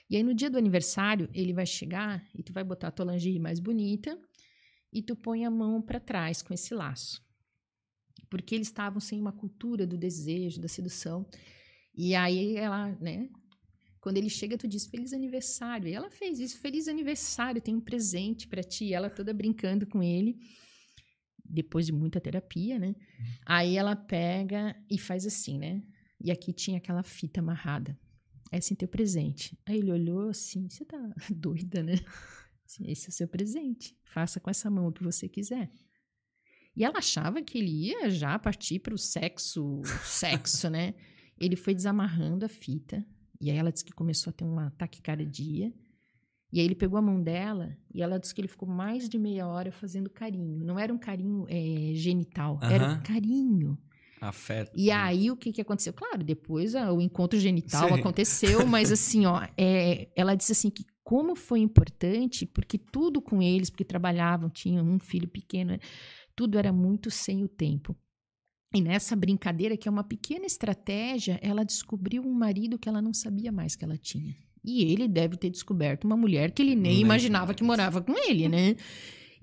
E aí no dia do aniversário, ele vai chegar e tu vai botar a tua lingerie mais bonita e tu põe a mão para trás com esse laço. Porque eles estavam sem uma cultura do desejo, da sedução. E aí ela, né, quando ele chega, tu diz feliz aniversário. E ela fez isso, feliz aniversário, tem um presente para ti. Ela toda brincando com ele, depois de muita terapia, né? Aí ela pega e faz assim, né? E aqui tinha aquela fita amarrada. Esse é teu presente. Aí ele olhou assim, você tá [LAUGHS] doida, né? Assim, Esse é o seu presente. Faça com essa mão o que você quiser. E ela achava que ele ia já partir para o sexo, sexo, né? Ele foi desamarrando a fita. E aí ela disse que começou a ter uma taquicardia. E aí ele pegou a mão dela e ela disse que ele ficou mais de meia hora fazendo carinho. Não era um carinho eh, genital, era Aham. um carinho. E aí, o que, que aconteceu? Claro, depois ah, o encontro genital Sim. aconteceu, mas [LAUGHS] assim, ó, é, ela disse assim que como foi importante, porque tudo com eles, porque trabalhavam, tinham um filho pequeno, né, tudo era muito sem o tempo. E nessa brincadeira, que é uma pequena estratégia, ela descobriu um marido que ela não sabia mais que ela tinha. E ele deve ter descoberto uma mulher que ele nem Nem imaginava mais. que morava com ele, né?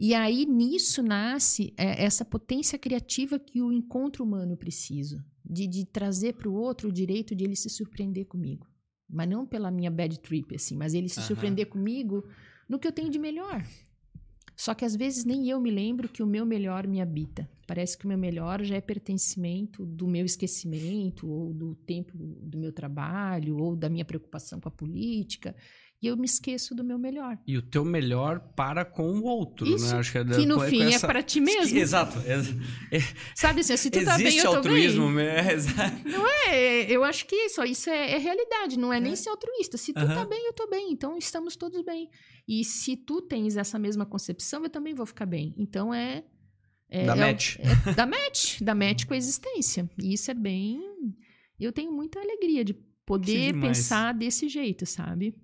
E aí nisso nasce é, essa potência criativa que o encontro humano precisa, de, de trazer para o outro o direito de ele se surpreender comigo. Mas não pela minha bad trip, assim, mas ele se Aham. surpreender comigo no que eu tenho de melhor. Só que às vezes nem eu me lembro que o meu melhor me habita. Parece que o meu melhor já é pertencimento do meu esquecimento, ou do tempo do meu trabalho, ou da minha preocupação com a política. E eu me esqueço do meu melhor. E o teu melhor para com o outro, Isso, né? Acho que, é que no com fim essa- é para ti mesmo. Exato. ex- Sabe assim, se tu tá bem, eu tô altruísmo, bem. né? [LAUGHS] Exato. É, eu acho que isso, isso é, é realidade, não é, nem ser altruísta. Se tu tá Aham. bem, eu tô bem. Então estamos todos bem. E se tu tens essa mesma concepção, eu também vou ficar bem. Então é. é Da é match. é da match, da match com a existência. E isso é bem. Eu tenho muita alegria de poder pensar desse jeito, sabe?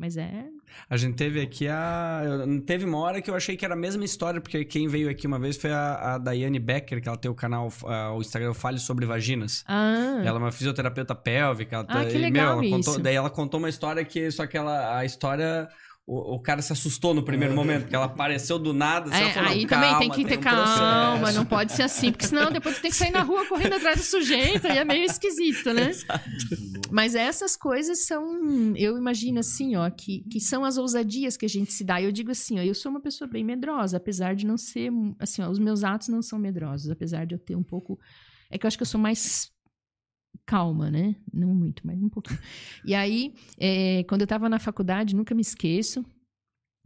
Mas é. A gente teve aqui a. eu- Teve uma hora que eu achei que era a mesma história, porque quem veio aqui uma vez foi a, a Daiane Becker, que ela tem o canal, ah, o Instagram Fale sobre Vaginas. Ah, Ela é uma fisioterapeuta pélvica. Ela Ah, tá- que e, legal ela contou, isso. Daí ela contou uma história que. Só que ela, a história. O, o cara se assustou no primeiro momento, porque ela apareceu do nada. É, falou, aí "Não, também tem que ter um calma, processo." não pode ser assim, porque senão depois tu tem que sair na rua correndo atrás do sujeito e é meio esquisito, né? Mas essas coisas são, eu imagino assim, ó, que, que são as ousadias que a gente se dá. Eu digo assim, ó, eu sou uma pessoa bem medrosa, apesar de não ser, assim, ó, os meus atos não são medrosos, apesar de eu ter um pouco, é que eu acho que eu sou mais calma, né? Não muito, mas um pouquinho. E aí, é, quando eu estava na faculdade, nunca me esqueço,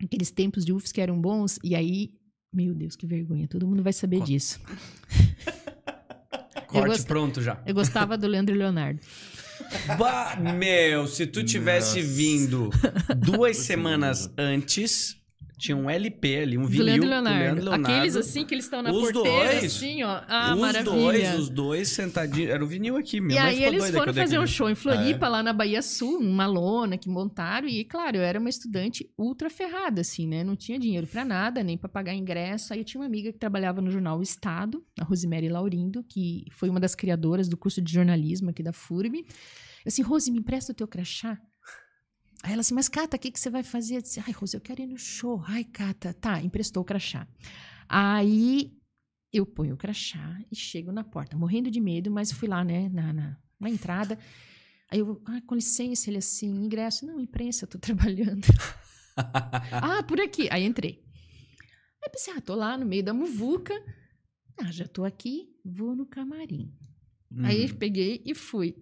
aqueles tempos de UFS que eram bons, e aí, meu Deus, que vergonha, todo mundo vai saber Conta. disso. [LAUGHS] Corte gosto- pronto já. Eu gostava do Leandro e Leonardo. Bah, meu, se tu tivesse Nossa. vindo duas semanas antes, tinha um LP ali, um vinil Leandro do Leonardo. Leandro Leonardo. Aqueles assim que eles estão na Os porteira, dois. assim, ó. Ah, os maravilha. dois, os dois sentadinhos. Era o vinil aqui, minha E aí eles foram fazer um show em Floripa, Ah, é? lá na Bahia Sul, uma lona que montaram. E, claro, eu era uma estudante ultra ferrada, assim, né? Não tinha dinheiro pra nada, nem pra pagar ingresso. Aí eu tinha uma amiga que trabalhava no jornal O Estado, a Rosemary Laurindo, que foi uma das criadoras do curso de jornalismo aqui da FURB. Eu assim, Rose, me empresta o teu crachá? Aí ela assim, mas Cata, o que, que você vai fazer? Eu disse, ai, Rose, eu quero ir no show. Ai, Cata, tá, emprestou o crachá. Aí eu ponho o crachá e chego na porta, morrendo de medo, mas fui lá, né, na, na, na entrada. Aí eu, ah, com licença, ele assim, ingresso. Não, imprensa, tô [LAUGHS] trabalhando. [LAUGHS] ah, por aqui. Aí entrei. Aí pensei, ah, tô lá no meio da muvuca. Ah, já tô aqui, vou no camarim. Aí peguei e fui.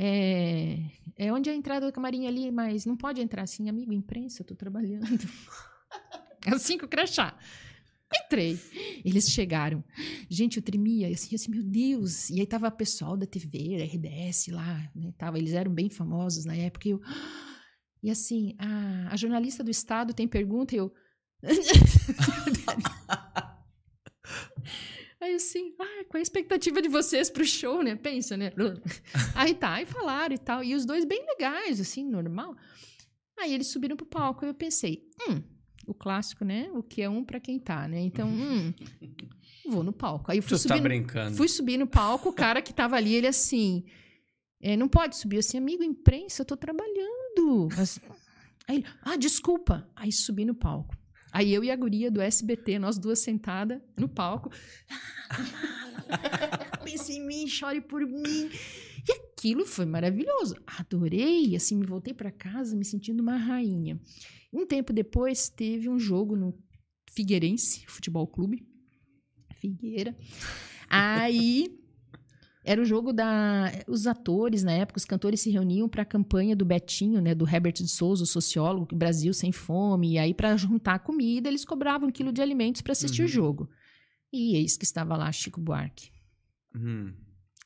É, é onde é a entrada do camarim ali, mas não pode entrar assim, amigo, imprensa, eu tô trabalhando. [LAUGHS] assim com o crachá. Entrei. Eles chegaram. Gente, eu tremia, assim, assim, meu Deus. E aí tava o pessoal da TV, da lá, né? Tava, eles eram bem famosos na época. E, eu, [GASPS] e assim, a, a jornalista do Estado tem pergunta e eu... [LAUGHS] Aí assim, ah, qual é a expectativa de vocês pro show, né? Pensa, né? [LAUGHS] Aí tá, aí falaram e tal. E os dois bem legais, assim, normal. Aí eles subiram pro palco e eu pensei, hum, o clássico, né? O que é um pra quem tá, né? Então, [LAUGHS] hum, vou no palco. Aí eu fui Tu tá subir, brincando. fui subir no palco, o cara que tava ali, ele assim, é, não pode subir assim, amigo, imprensa, eu tô trabalhando. Mas- aí ele, ah, desculpa. Aí subi no palco. Aí eu e a guria do SBT, nós duas sentadas no palco. [LAUGHS] Pense em mim, chore por mim. E aquilo foi maravilhoso. Adorei, assim, me voltei para casa me sentindo uma rainha. Um tempo depois, teve um jogo no Figueirense Futebol Clube. Figueira. Aí era o jogo da os atores na época, os cantores se reuniam para a campanha do Betinho, né, do Herbert de Souza, o sociólogo, Brasil sem fome, e aí para juntar comida, eles cobravam um quilo de alimentos para assistir Uhum. o jogo. E eis que estava lá Chico Buarque. Hum,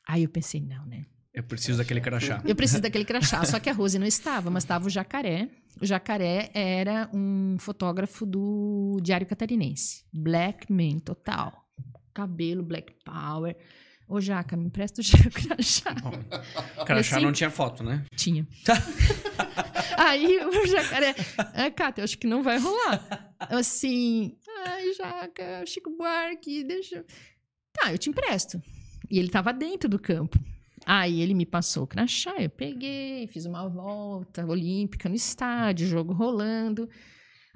Aí eu pensei, não, né? eu preciso daquele crachá. Eu preciso daquele crachá. Só que a Rose não estava, mas estava o Jacaré. O Jacaré era um fotógrafo do Diário Catarinense. Black man total. Cabelo, black power. Ô, Jaca, me empresta o [LAUGHS] crachá. Crachá assim- não tinha foto, né? Tinha. [LAUGHS] Aí o jacaré. É, Cata, eu acho que não vai rolar. Assim. Ai, Jaca, Chico Buarque, deixa. eu-" Tá, eu te empresto. E ele tava dentro do campo. Aí ele me passou o crachá, eu peguei, fiz uma volta olímpica no estádio, jogo rolando.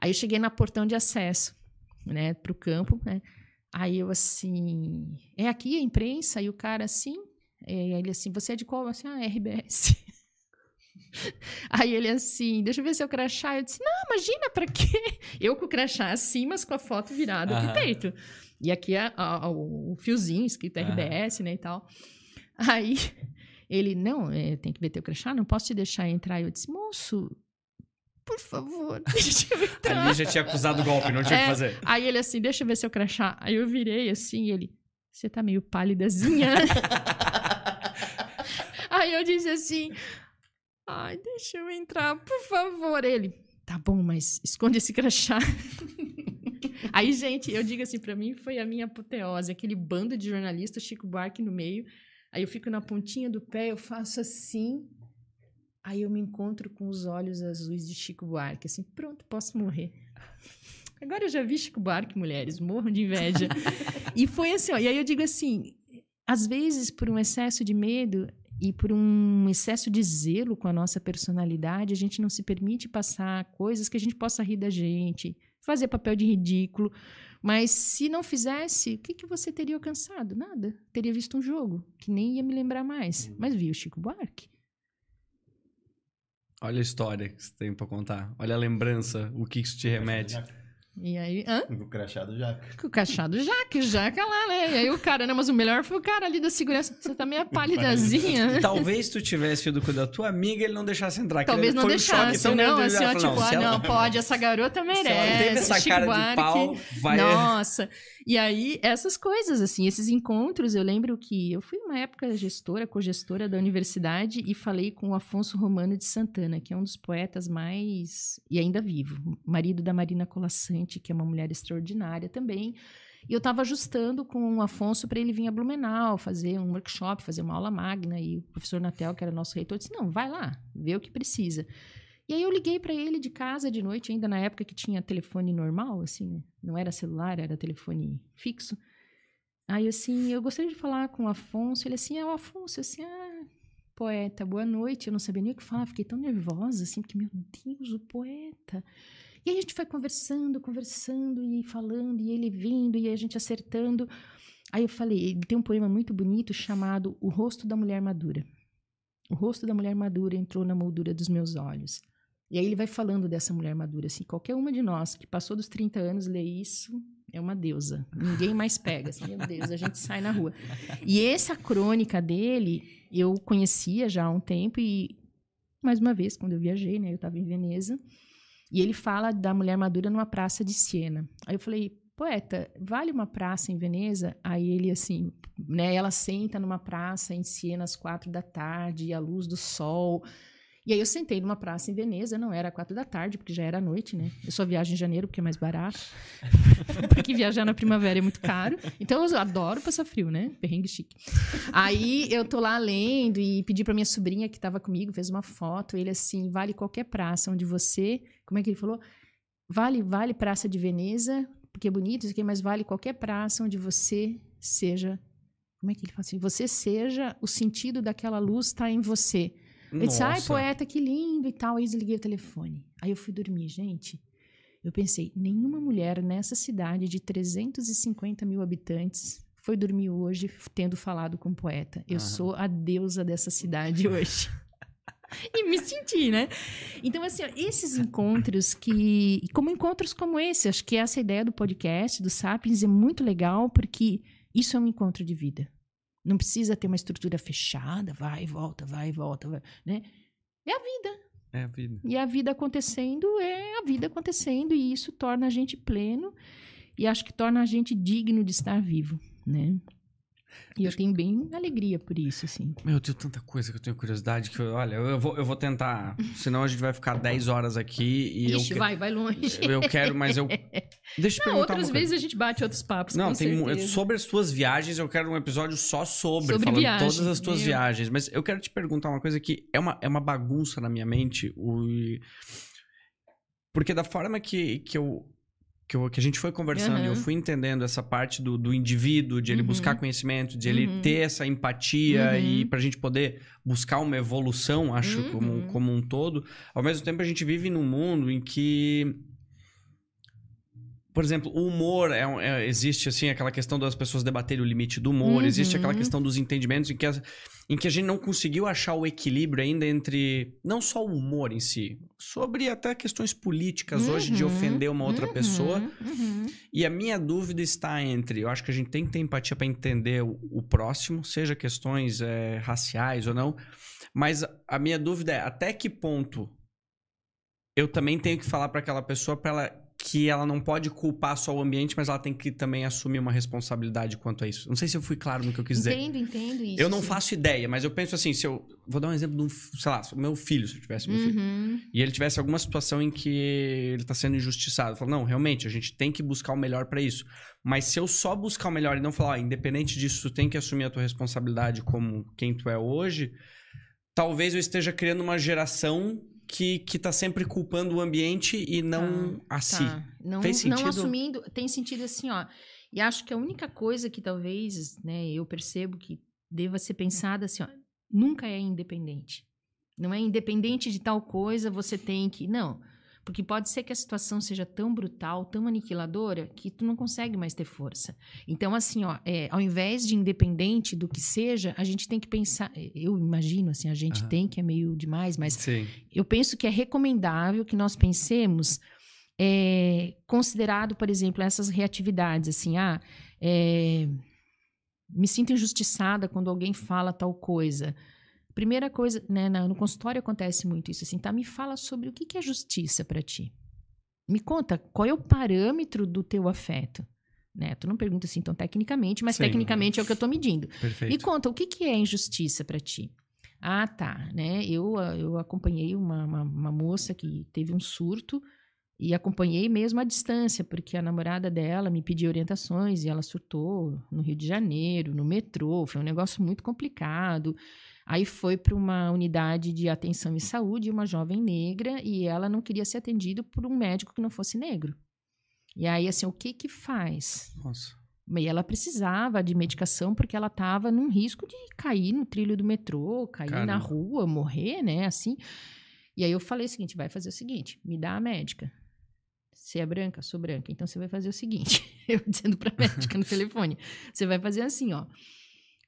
Aí eu cheguei na portão de acesso, né, pro campo, né? Aí eu assim, é aqui a imprensa? E o cara assim, é, ele assim, você é de qual? Eu assim, ah, RBS. [LAUGHS] Aí ele assim, deixa eu ver seu crachá. Eu disse, não, imagina, pra quê? [LAUGHS] Eu com o crachá assim, mas com a foto virada Aham. pro peito. E aqui é a- a- o fiozinho escrito Aham. RBS, né, e tal. Aí [LAUGHS] ele, não, é, tem que ver teu crachá, não posso te deixar entrar. Eu disse, moço, por favor, [LAUGHS] deixa eu entrar. Ali já tinha acusado o golpe, não tinha o É. que fazer. Aí ele assim, deixa eu ver seu crachá. Aí eu virei assim, e ele, você tá meio pálidazinha. [LAUGHS] Aí eu disse assim, ai, deixa eu entrar, por favor. Ele, tá bom, mas esconde esse crachá. [LAUGHS] Aí, gente, eu digo assim, pra mim foi a minha apoteose, aquele bando de jornalistas, Chico Buarque no meio. Aí eu fico na pontinha do pé, eu faço assim. Aí eu me encontro com os olhos azuis de Chico Buarque, assim, pronto, posso morrer. [LAUGHS] Agora eu já vi Chico Buarque, mulheres, morram de inveja. e foi assim, ó, e aí eu digo assim, às vezes por um excesso de medo e por um excesso de zelo com a nossa personalidade, a gente não se permite passar coisas que a gente possa rir da gente, fazer papel de ridículo. Mas se não fizesse, o que, que você teria alcançado? Nada. Teria visto um jogo, que nem ia me lembrar mais. Mas vi o Chico Buarque. Olha a história que você tem pra contar. Olha a lembrança, o que isso te remete. E aí, hã? O crachado. Com o cachado Jaque, Jaca lá, né? E aí o cara, não, mas o melhor foi o cara ali da segurança. Você tá meio [LAUGHS] pálidazinha, né? Talvez tu tivesse ido com a da tua amiga e ele não deixasse entrar. Talvez ele- não foi um choque deixasse, tão não, assim, ó, tipo, ah, ela- não, pode, essa garota merece. Se ela teve essa cara de pau, vai... Nossa, e aí essas coisas, assim, esses encontros, eu lembro que eu fui uma época gestora, cogestora da universidade e falei com o Afonso Romano de Santana, que é um dos poetas mais, e ainda vivo, marido da Marina Colassante, que é uma mulher extraordinária também. E eu estava ajustando com o Afonso para ele vir a Blumenau fazer um workshop, fazer uma aula magna. E o professor Natel, que era nosso reitor, disse: Não, vai lá, vê o que precisa. E aí eu liguei para ele de casa de noite, ainda na época que tinha telefone normal, assim, né? Não era celular, era telefone fixo. Aí, assim, eu gostaria de falar com o Afonso. Ele assim, é o Afonso, assim, ah, poeta, boa noite. Eu não sabia nem o que falar, fiquei tão nervosa, assim, porque, meu Deus, o poeta. E aí a gente foi conversando, conversando e falando, e ele vindo, e a gente acertando. Aí eu falei, ele tem um poema muito bonito chamado O Rosto da Mulher Madura. O rosto da mulher madura entrou na moldura dos meus olhos. E aí ele vai falando dessa mulher madura, assim, qualquer uma de nós que passou dos 30 anos lê isso, é uma deusa. Ninguém mais pega, assim, meu Deus, a gente sai na rua. E essa crônica dele, eu conhecia já há um tempo e, mais uma vez, quando eu viajei, né, eu estava em Veneza, e ele fala da mulher madura numa praça de Siena. Aí eu falei, poeta, vale uma praça em Veneza? Aí ele, assim, né, ela senta numa praça em Siena às quatro da tarde, à luz do sol... E aí eu sentei numa praça em Veneza, não era quatro da tarde, porque já era noite, né? Eu só viajo em janeiro, porque é mais barato. [LAUGHS] porque viajar na primavera é muito caro. Então eu adoro passar frio, né? Perrengue chique. Aí eu tô lá lendo e pedi pra minha sobrinha que tava comigo, fez uma foto, ele assim, vale qualquer praça onde você... Como é que ele falou? Vale, vale praça de Veneza, porque é bonito, isso aqui, mas vale qualquer praça onde você seja... Como é que ele fala assim? Você seja, o sentido daquela luz está em você. Eu disse, ai, poeta, que lindo e tal. Aí desliguei o telefone. Aí eu fui dormir, gente. Eu pensei, nenhuma mulher nessa cidade de 350 mil habitantes foi dormir hoje tendo falado com um poeta. Eu sou a deusa dessa cidade [LAUGHS] hoje. e me senti, né? Então, assim, ó, esses encontros que. Como encontros como esse, acho que essa ideia do podcast, do Sapiens, é muito legal, porque isso é um encontro de vida. Não precisa ter uma estrutura fechada, vai e volta, vai e volta, vai, né? É a vida. É a vida. E a vida acontecendo é a vida acontecendo, e isso torna a gente pleno e acho que torna a gente digno de estar vivo, né? E eu tenho bem alegria por isso, assim. Meu, eu tenho tanta coisa que eu tenho curiosidade que, eu- olha, eu vou, eu vou tentar. Senão a gente vai ficar 10 horas aqui e eu, Ixi, que- vai, vai longe. eu quero, mas eu. [LAUGHS] Deixa eu Não, perguntar outras vezes a gente bate outros papos, Não, com tem certeza. sobre as tuas viagens, eu quero um episódio só sobre, Sobre falando viagem, todas as tuas meu. viagens. Mas eu quero te perguntar uma coisa que é uma, é uma bagunça na minha mente. O... Porque da forma que, que eu. Que, eu- que a gente foi conversando e eu fui entendendo essa parte do, do indivíduo, de ele Uhum. buscar conhecimento, de ele Uhum. ter essa empatia Uhum. e pra gente poder buscar uma evolução, acho, como, Uhum. como um todo. Ao mesmo tempo, a gente vive num mundo em que por exemplo, o humor é, é- existe assim aquela questão das pessoas debaterem o limite do humor, Uhum. existe aquela questão dos entendimentos em que, as- em que a gente não conseguiu achar o equilíbrio ainda entre não só o humor em si, sobre até questões políticas hoje de Uhum, ofender uma outra uhum, pessoa. uhum. E a minha dúvida está entre, eu acho que a gente tem que ter empatia para entender o, o próximo, seja questões eh, raciais ou não, mas a- a minha dúvida é até que ponto eu também tenho que falar para aquela pessoa para ela que ela não pode culpar só o ambiente, mas ela tem que também assumir uma responsabilidade quanto a isso. Não sei se eu fui claro no que eu quis dizer. Entendo, entendo isso. Eu não sim. faço ideia, mas eu penso assim, se eu vou dar um exemplo de um, sei lá, o meu filho, se eu tivesse meu filho, Uhum. e ele tivesse alguma situação em que ele tá sendo injustiçado, eu falo, não, realmente, a gente tem que buscar o melhor para isso. Mas se eu só buscar o melhor e não falar, ó, independente disso, tu tem que assumir a tua responsabilidade como quem tu é hoje, talvez eu esteja criando uma geração que, que tá sempre culpando o ambiente e não a si. Tá. Não, Fez não sentido? assumindo, tem sentido assim, ó. E acho que a única coisa que talvez, né, eu percebo que deva ser pensada assim, ó, nunca é independente. Não é independente de tal coisa, você tem que. Não. Porque pode ser que a situação seja tão brutal, tão aniquiladora, que tu não consegue mais ter força. Então, assim, ó, é, ao invés de independente do que seja, a gente tem que pensar. Eu imagino, assim, a gente Aham. tem, que é meio demais, mas Sim. eu penso que é recomendável que nós pensemos é, considerado, por exemplo, essas reatividades, assim, ah, é, me sinto injustiçada quando alguém fala tal coisa. Primeira coisa, né, no consultório acontece muito isso, assim, tá? Me fala sobre o que, é justiça para ti. Me conta qual é o parâmetro do teu afeto. Né? Tu não pergunta assim tão tecnicamente, mas Sim. tecnicamente é o que eu tô medindo. Perfeito. Me conta, o que, que é injustiça para ti? Ah, tá, né? Eu, ah, eu acompanhei uma, uma, uma moça que teve um surto e acompanhei mesmo à distância, porque a namorada dela me pediu orientações e ela surtou no Rio de Janeiro, no metrô, foi um negócio muito complicado. Aí foi para uma unidade de atenção e saúde, uma jovem negra, e ela não queria ser atendida por um médico que não fosse negro. E aí, assim, o que que faz? Nossa. E ela precisava de medicação porque ela estava num risco de cair no trilho do metrô, cair na Caramba. rua, morrer, né? Assim. E aí eu falei o seguinte: vai fazer o seguinte, me dá a médica. Você é branca? Sou branca. Então você vai fazer o seguinte: [LAUGHS] eu dizendo pra médica no telefone. Você vai fazer assim, ó.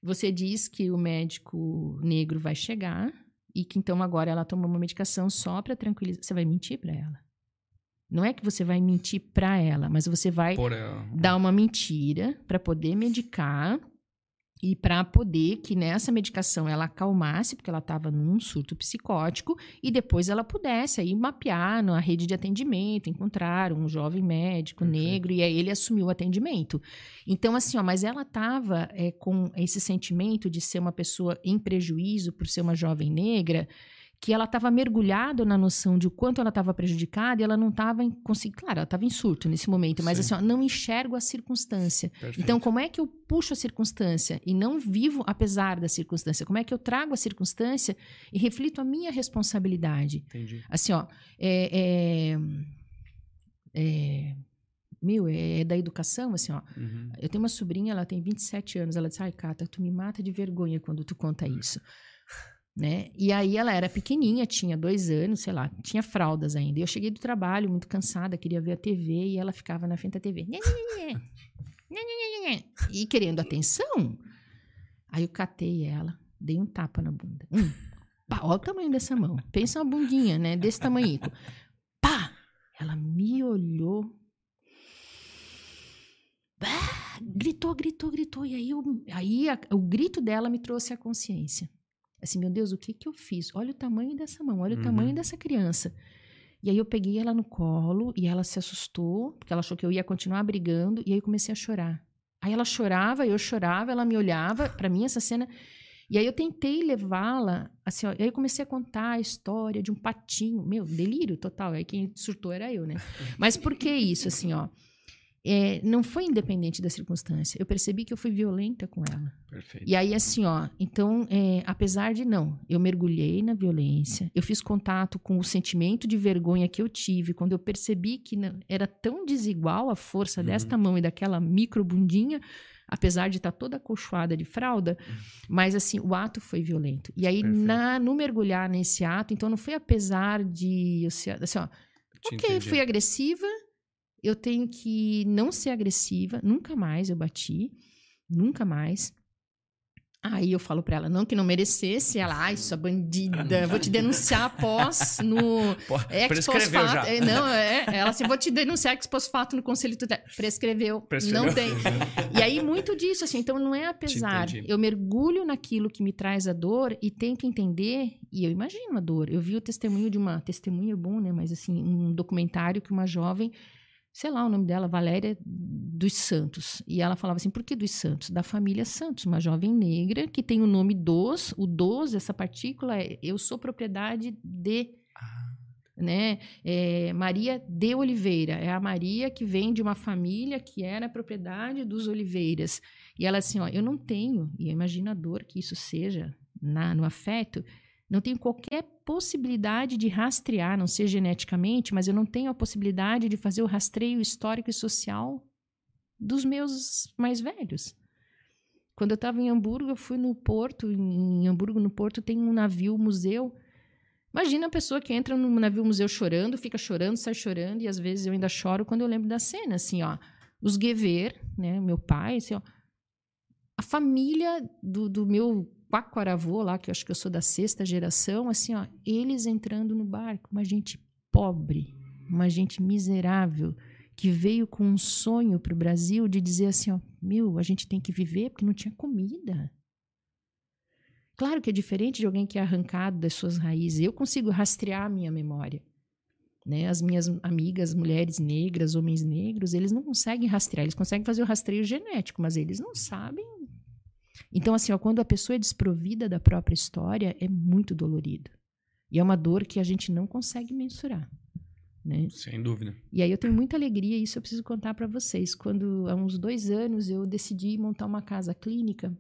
Você diz que o médico negro vai chegar e que então agora ela toma uma medicação só pra tranquilizar. Você vai mentir pra ela. Não é que você vai mentir pra ela, mas você vai ela. dar uma mentira para poder medicar e para poder que nessa medicação ela acalmasse, porque ela estava num surto psicótico, e depois ela pudesse aí mapear na rede de atendimento, encontrar um jovem médico Perfeito. negro, e aí ele assumiu o atendimento. Então, assim, ó, mas ela estava com esse sentimento de ser uma pessoa em prejuízo por ser uma jovem negra, que ela estava mergulhada na noção de o quanto ela estava prejudicada e ela não estava conseguindo. Claro, ela estava em surto nesse momento, mas Sim. assim, ó, não enxergo a circunstância. Perfeito. Então, como é que eu puxo a circunstância e não vivo apesar da circunstância? Como é que eu trago a circunstância e reflito a minha responsabilidade? Entendi. Assim, ó, é, é, é- meu, é, é da educação, assim, ó. Uhum. Eu tenho uma sobrinha, ela tem 27 anos. Ela disse: Ai, Cata, tu me mata de vergonha quando tu conta isso. Né? E aí ela era pequenininha, tinha dois anos, sei lá, tinha fraldas ainda. E eu cheguei do trabalho muito cansada, queria ver a TV e ela ficava na frente da TV. E querendo atenção. Aí eu catei ela, dei um tapa na bunda. Hum, pá, olha o tamanho dessa mão. Pensa uma bundinha, né? Desse tamanho. Pá! Ela me olhou. Bah! Gritou, gritou, gritou. E aí, eu, aí a- o grito dela me trouxe a consciência. Assim, meu Deus, o que que eu fiz? Olha o tamanho dessa mão, olha Uhum. o tamanho dessa criança. E aí eu peguei ela no colo e ela se assustou, porque ela achou que eu ia continuar brigando, e aí eu comecei a chorar. Aí ela chorava, eu chorava, ela me olhava, pra mim essa cena. E aí eu tentei levá-la, assim, ó, e aí eu comecei a contar a história de um patinho, meu, delírio total. Aí quem surtou era eu, né? Mas por que isso, assim, ó? É, não foi independente da circunstância. Eu percebi que eu fui violenta com ela. Perfeito. E aí, assim, ó, então, é, apesar de não, eu mergulhei na violência, eu fiz contato com o sentimento de vergonha que eu tive quando eu percebi que não- era tão desigual a força Uhum. desta mão e daquela micro bundinha, apesar de estar toda acolchoada de fralda, mas assim, o ato foi violento. E aí, Perfeito. na, no mergulhar nesse ato, então não foi apesar de, assim, ó, Te Ok, entendi. fui agressiva. Eu tenho que não ser agressiva. Nunca mais eu bati. Nunca mais. Aí eu falo pra ela, não que não merecesse, ela, ai, sua bandida, vou te [LAUGHS] denunciar após no Prescreveu já. É, não, é, ela assim, vou te denunciar ex post fato no conselho tutelar. Prescreveu, Prescreveu. não tem. E aí muito disso, assim, então não é apesar, eu mergulho naquilo que me traz a dor e tento entender, e eu imagino a dor. Eu vi o testemunho de uma, testemunho é bom, né, mas assim, um documentário que uma jovem sei lá o nome dela, Valéria dos Santos. E ela falava assim: por que dos Santos? Da família Santos, uma jovem negra que tem o nome dos, o dos, essa partícula é eu sou propriedade de. Né? É, Maria de Oliveira é a Maria que vem de uma família que era propriedade dos Oliveiras. E ela assim, ó, eu não tenho, e imagina a dor que isso seja na, no afeto, não tenho qualquer possibilidade de rastrear, não ser geneticamente, mas eu não tenho a possibilidade de fazer o rastreio histórico e social dos meus mais velhos. Quando eu estava em Hamburgo, eu fui no porto, em Hamburgo, no porto, tem um navio museu. Imagina a pessoa que entra no navio museu chorando, fica chorando, sai chorando, e às vezes eu ainda choro quando eu lembro da cena, assim, ó. Os Guever, né, meu pai, assim, ó. A família do, do meu quaquaravô lá, que eu acho que eu sou da sexta geração, assim, ó, eles entrando no barco, uma gente pobre, uma gente miserável, que veio com um sonho para o Brasil de dizer assim, ó, meu, a gente tem que viver porque não tinha comida. Claro que é diferente de alguém que é arrancado das suas raízes. Eu consigo rastrear a minha memória. Né? As minhas amigas, mulheres negras, homens negros, eles não conseguem rastrear. Eles conseguem fazer o rastreio genético, mas eles não sabem então, assim, ó, quando a pessoa é desprovida da própria história, é muito dolorido. E é uma dor que a gente não consegue mensurar. Né? Sem dúvida. E aí eu tenho muita alegria, e isso eu preciso contar para vocês. Quando, há uns dois anos, eu decidi montar uma casa clínica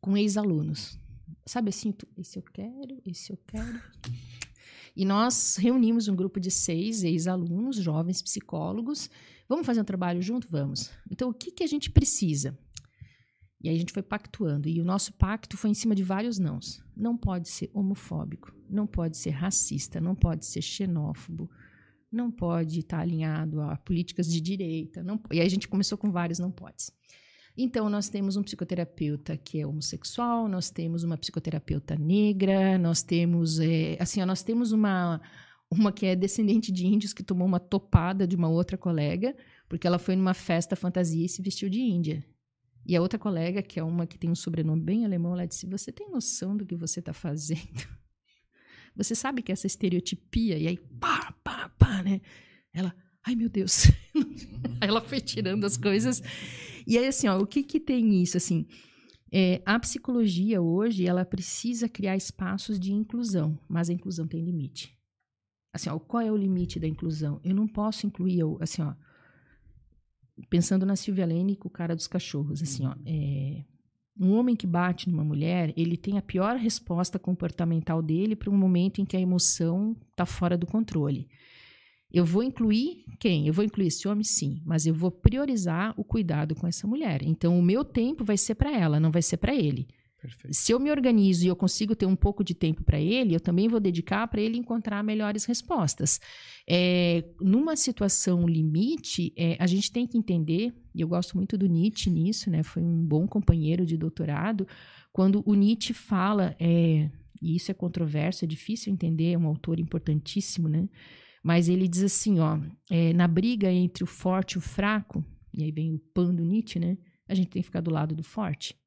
com ex-alunos. Sabe assim, tu, esse eu quero, esse eu quero. E nós reunimos um grupo de seis ex-alunos, jovens psicólogos. Vamos fazer um trabalho junto? Vamos. Então, o que, que a gente precisa? E aí a gente foi pactuando. E o nosso pacto foi em cima de vários nãos. Não pode ser homofóbico, não pode ser racista, não pode ser xenófobo, não pode estar alinhado a políticas de direita. Não, e aí a gente começou com vários não podes. Então, nós temos um psicoterapeuta que é homossexual, nós temos uma psicoterapeuta negra, nós temos, é, assim, ó, nós temos uma, uma que é descendente de índios que tomou uma topada de uma outra colega, porque ela foi numa festa fantasia e se vestiu de índia. E a outra colega, que é uma que tem um sobrenome bem alemão, ela disse: Você tem noção do que você está fazendo? [LAUGHS] Você sabe que essa estereotipia, e aí pá, pá, pá, né? Ela, ai meu Deus. [LAUGHS] ela foi tirando as coisas. E aí, assim, ó, o que que tem isso? Assim, é, a psicologia hoje, ela precisa criar espaços de inclusão, mas a inclusão tem limite. Assim, ó, qual é o limite da inclusão? Eu não posso incluir, assim, ó, pensando na Silvia Lane com o cara dos cachorros, assim, ó, é, um homem que bate numa mulher, ele tem a pior resposta comportamental dele para um momento em que a emoção está fora do controle. Eu vou incluir quem? Eu vou incluir esse homem, sim, mas eu vou priorizar o cuidado com essa mulher. Então, o meu tempo vai ser para ela, não vai ser para ele. Perfeito. Se eu me organizo e eu consigo ter um pouco de tempo para ele, eu também vou dedicar para ele encontrar melhores respostas. É, numa situação limite, é, a gente tem que entender, e eu gosto muito do Nietzsche nisso, né? Foi um bom companheiro de doutorado, quando o Nietzsche fala, é, e isso é controverso, é difícil entender, é um autor importantíssimo, né? Mas ele diz assim, ó, é, na briga entre o forte e o fraco, e aí vem o pan do Nietzsche, né? A gente tem que ficar do lado do forte.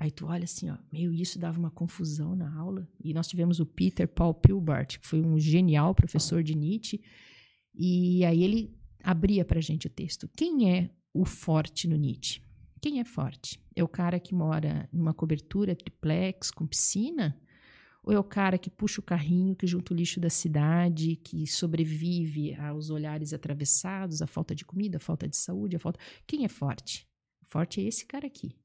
Aí tu olha assim, ó, meio isso dava uma confusão na aula. E nós tivemos o Peter Paul Pilbart, que foi um genial professor de Nietzsche. E aí ele abria pra gente o texto. Quem é o forte no Nietzsche? Quem é forte? É o cara que mora numa cobertura triplex com piscina? Ou é o cara que puxa o carrinho, que junta o lixo da cidade, que sobrevive aos olhares atravessados, à falta de comida, à falta de saúde, à falta. Quem é forte? Forte é esse cara aqui.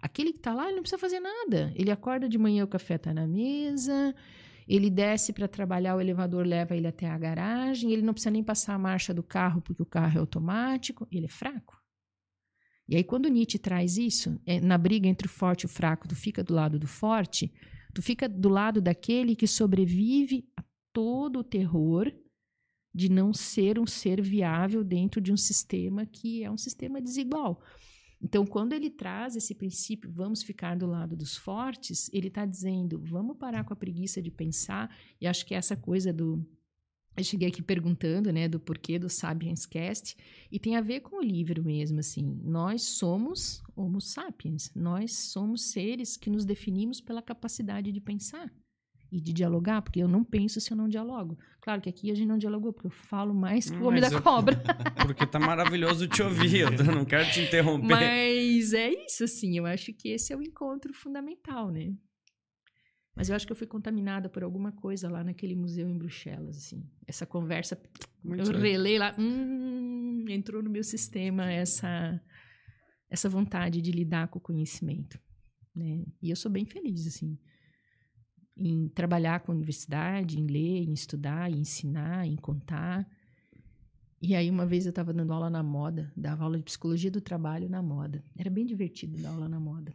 Aquele que está lá, ele não precisa fazer nada. Ele acorda de manhã, o café está na mesa, ele desce para trabalhar, o elevador leva ele até a garagem, ele não precisa nem passar a marcha do carro porque o carro é automático. Ele é fraco. E aí, quando Nietzsche traz isso, é, na briga entre o forte e o fraco, tu fica do lado do forte, tu fica do lado daquele que sobrevive a todo o terror de não ser um ser viável dentro de um sistema que é um sistema desigual. Então, quando ele traz esse princípio, vamos ficar do lado dos fortes, ele está dizendo, vamos parar com a preguiça de pensar. E acho que essa coisa do. Eu cheguei aqui perguntando, né, do porquê do Sapiens Cast, e tem a ver com o livro mesmo, assim. Nós somos Homo sapiens, nós somos seres que nos definimos pela capacidade de pensar e de dialogar, porque eu não penso se eu não dialogo. Claro que aqui a gente não dialogou, porque eu falo mais que o homem da eu, cobra. [LAUGHS] Porque tá maravilhoso te ouvir, eu não quero te interromper. Mas é isso, assim, eu acho que esse é o encontro fundamental, né? Mas eu acho que eu fui contaminada por alguma coisa lá naquele museu em Bruxelas, assim. Essa conversa, Muito eu certo. relei lá, hum, entrou no meu sistema essa essa vontade de lidar com o conhecimento, né? E eu sou bem feliz, assim em trabalhar com a universidade, em ler, em estudar, em ensinar, em contar. E aí, uma vez eu estava dando aula na moda, dava aula de psicologia do trabalho na moda. Era bem divertido dar aula na moda.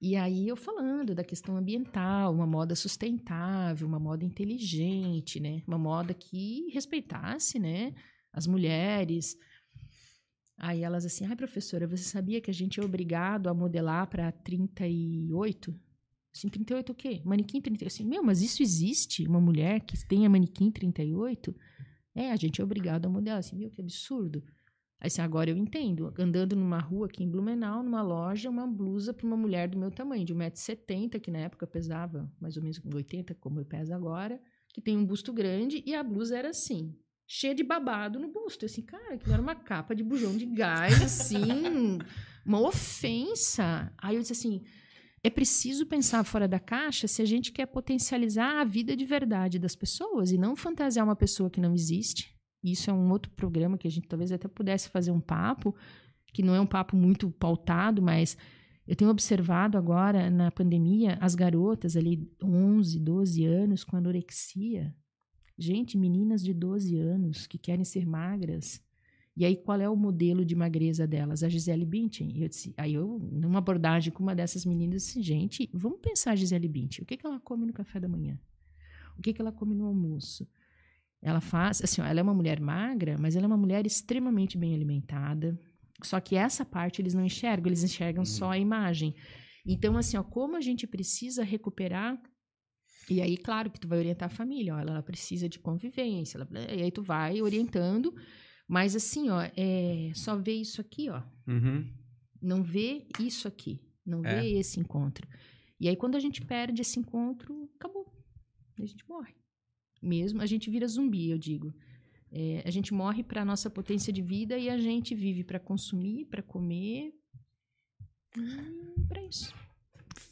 E aí, eu falando da questão ambiental, uma moda sustentável, uma moda inteligente, né? Uma moda que respeitasse, né? As mulheres. Aí elas assim, ai, professora, você sabia que a gente é obrigado a modelar para 38? Assim, 38 o quê? Manequim 38. Assim, meu, mas isso existe? Uma mulher que tenha manequim 38? É, a gente é obrigado a modelar. Assim, meu, que absurdo. Aí, assim, agora eu entendo. Andando numa rua aqui em Blumenau, numa loja, uma blusa para uma mulher do meu tamanho, de 1,70m, que na época pesava mais ou menos 80, como eu peso agora, que tem um busto grande, e a blusa era assim, cheia de babado no busto. Assim, cara, que era uma capa de bujão de gás, assim, uma ofensa. Aí eu disse assim é preciso pensar fora da caixa se a gente quer potencializar a vida de verdade das pessoas e não fantasiar uma pessoa que não existe. Isso é um outro programa que a gente talvez até pudesse fazer um papo, que não é um papo muito pautado, mas eu tenho observado agora na pandemia as garotas ali 11, 12 anos com anorexia. Gente, meninas de 12 anos que querem ser magras, e aí, qual é o modelo de magreza delas? A Gisele Bündchen. Eu disse, aí eu, numa abordagem com uma dessas meninas, disse, gente, vamos pensar a Gisele Bündchen. O que, que ela come no café da manhã? O que, que ela come no almoço? Ela faz, assim, ó, ela é uma mulher magra, mas ela é uma mulher extremamente bem alimentada. Só que essa parte eles não enxergam, eles enxergam uhum. só a imagem. Então, assim, ó, como a gente precisa recuperar e aí, claro que tu vai orientar a família, ó, ela precisa de convivência, ela, e aí tu vai orientando mas assim, ó, é, só vê isso aqui, ó. Uhum. Não vê isso aqui. Não é. vê esse encontro. E aí, quando a gente perde esse encontro, acabou. A gente morre. Mesmo, a gente vira zumbi, eu digo. É, a gente morre para a nossa potência de vida e a gente vive para consumir, para comer. Hum, para isso.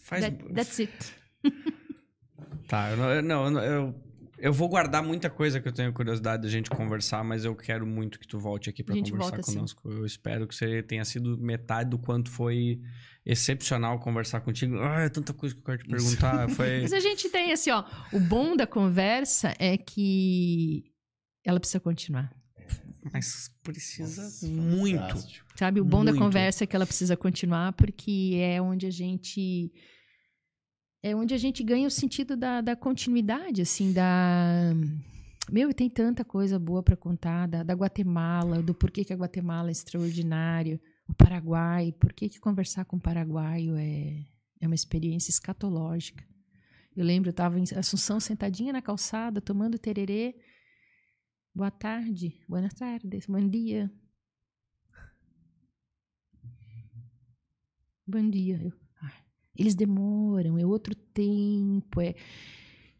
Faz... That, that's it. [LAUGHS] tá, eu não, eu, eu eu vou guardar muita coisa que eu tenho curiosidade da gente conversar, mas eu quero muito que tu volte aqui para conversar volta, conosco. Sim. Eu espero que você tenha sido metade do quanto foi excepcional conversar contigo. Ah, é tanta coisa que eu quero te perguntar. Foi... [LAUGHS] mas a gente tem assim, ó, o bom da conversa é que ela precisa continuar. Mas precisa Nossa, muito. Fantástico. Sabe, o bom muito. da conversa é que ela precisa continuar porque é onde a gente é onde a gente ganha o sentido da, da continuidade, assim, da. Meu, tem tanta coisa boa para contar da, da, Guatemala, do porquê que a Guatemala é extraordinário, o Paraguai, por que conversar com o paraguaio é, é uma experiência escatológica. Eu lembro, eu estava em Assunção, sentadinha na calçada, tomando tererê. Boa tarde, buenas tardes, bom dia. Bom dia. Eu, eles demoram, é outro tempo. É...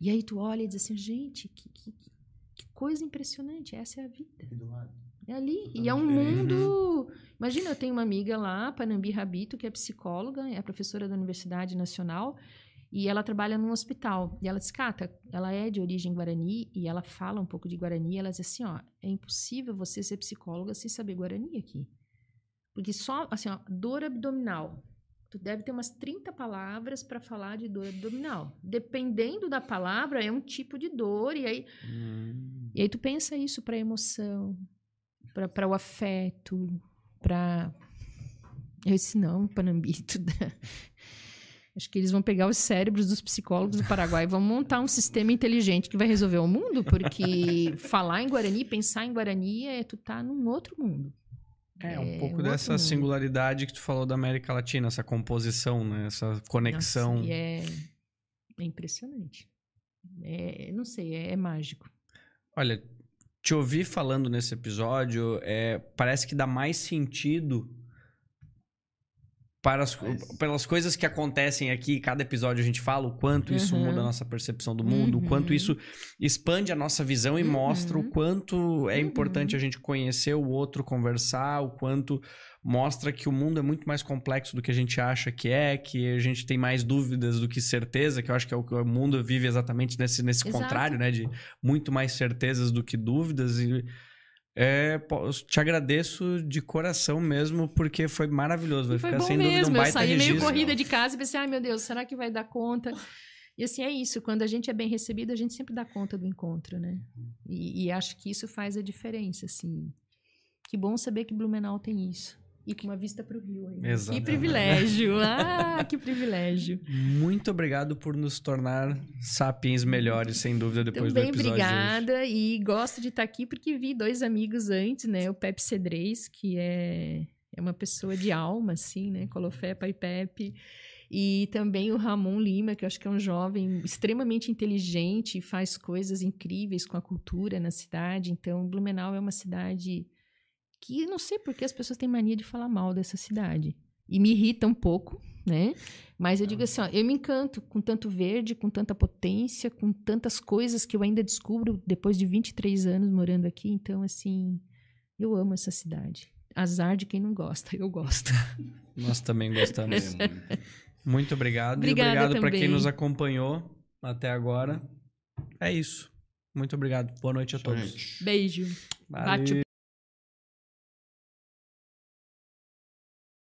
E aí tu olha e diz assim, gente, que, que, que coisa impressionante, essa é a vida. É ali. E é um mundo. [LAUGHS] Imagina, eu tenho uma amiga lá, Panambi Rabito, que é psicóloga, é professora da Universidade Nacional, e ela trabalha num hospital. E ela diz, Cata, ela é de origem guarani e ela fala um pouco de guarani. Ela diz assim: ó, é impossível você ser psicóloga sem saber guarani aqui. Porque só, assim, ó, dor abdominal tu deve ter umas 30 palavras para falar de dor abdominal. Dependendo da palavra, é um tipo de dor, e aí, hum. e aí tu pensa isso para emoção, para o afeto, para. Eu disse, não, Panambito. [LAUGHS] Acho que eles vão pegar os cérebros dos psicólogos do Paraguai e vão montar um sistema inteligente que vai resolver o mundo, porque falar em Guarani, pensar em Guarani, é tu tá num outro mundo. É, um É, pouco outro dessa singularidade que tu falou da América Latina, essa composição, né? Essa conexão. Nossa, é, é impressionante. É, não sei, é, é mágico. Olha, te ouvir falando nesse episódio, é, parece que dá mais sentido para as, Mas- pelas coisas que acontecem aqui. Cada episódio a gente fala o quanto isso Uhum. muda a nossa percepção do mundo, o quanto Uhum. isso expande a nossa visão e Uhum. mostra o quanto é Uhum. importante a gente conhecer o outro, conversar, o quanto mostra que o mundo é muito mais complexo do que a gente acha que é, que a gente tem mais dúvidas do que certeza, que eu acho que é o que o mundo vive exatamente nesse, nesse Exato. contrário, né? De muito mais certezas do que dúvidas. E é, te agradeço de coração mesmo, porque foi maravilhoso. Vai foi ficar bom sem dúvida um mesmo. eu baita saí meio registro. corrida de casa e pensei, ai meu Deus, será que vai dar conta? E assim, é isso. Quando a gente é bem recebido, a gente sempre dá conta do encontro, né? E, e acho que isso faz a diferença, assim. Que bom saber que Blumenau tem isso. E com uma vista para o rio ainda. Exatamente. Que privilégio! [LAUGHS] Ah, que privilégio! Muito obrigado por nos tornar sapiens melhores, sem dúvida, depois Também do episódio. de hoje. obrigada e gosto de estar aqui porque vi dois amigos antes, né? O Pepe Cedrez, que é, é uma pessoa de alma, assim, né? Colofepa e Pepe. E também o Ramon Lima, que eu acho que é um jovem extremamente inteligente e faz coisas incríveis com a cultura na cidade. Então, Blumenau é uma cidade que não sei por que as pessoas têm mania de falar mal dessa cidade. E me irrita um pouco, né? Mas eu digo assim, ó, eu me encanto com tanto verde, com tanta potência, com tantas coisas que eu ainda descubro depois de 23 anos morando aqui. Então, assim, eu amo essa cidade. Azar de quem não gosta, eu gosto. [LAUGHS] Nós também gostamos. [LAUGHS] Muito. Obrigado. Obrigada e obrigado para quem nos acompanhou até agora. É isso. Muito obrigado. Boa noite a todos. Beijo. Valeu. Bate o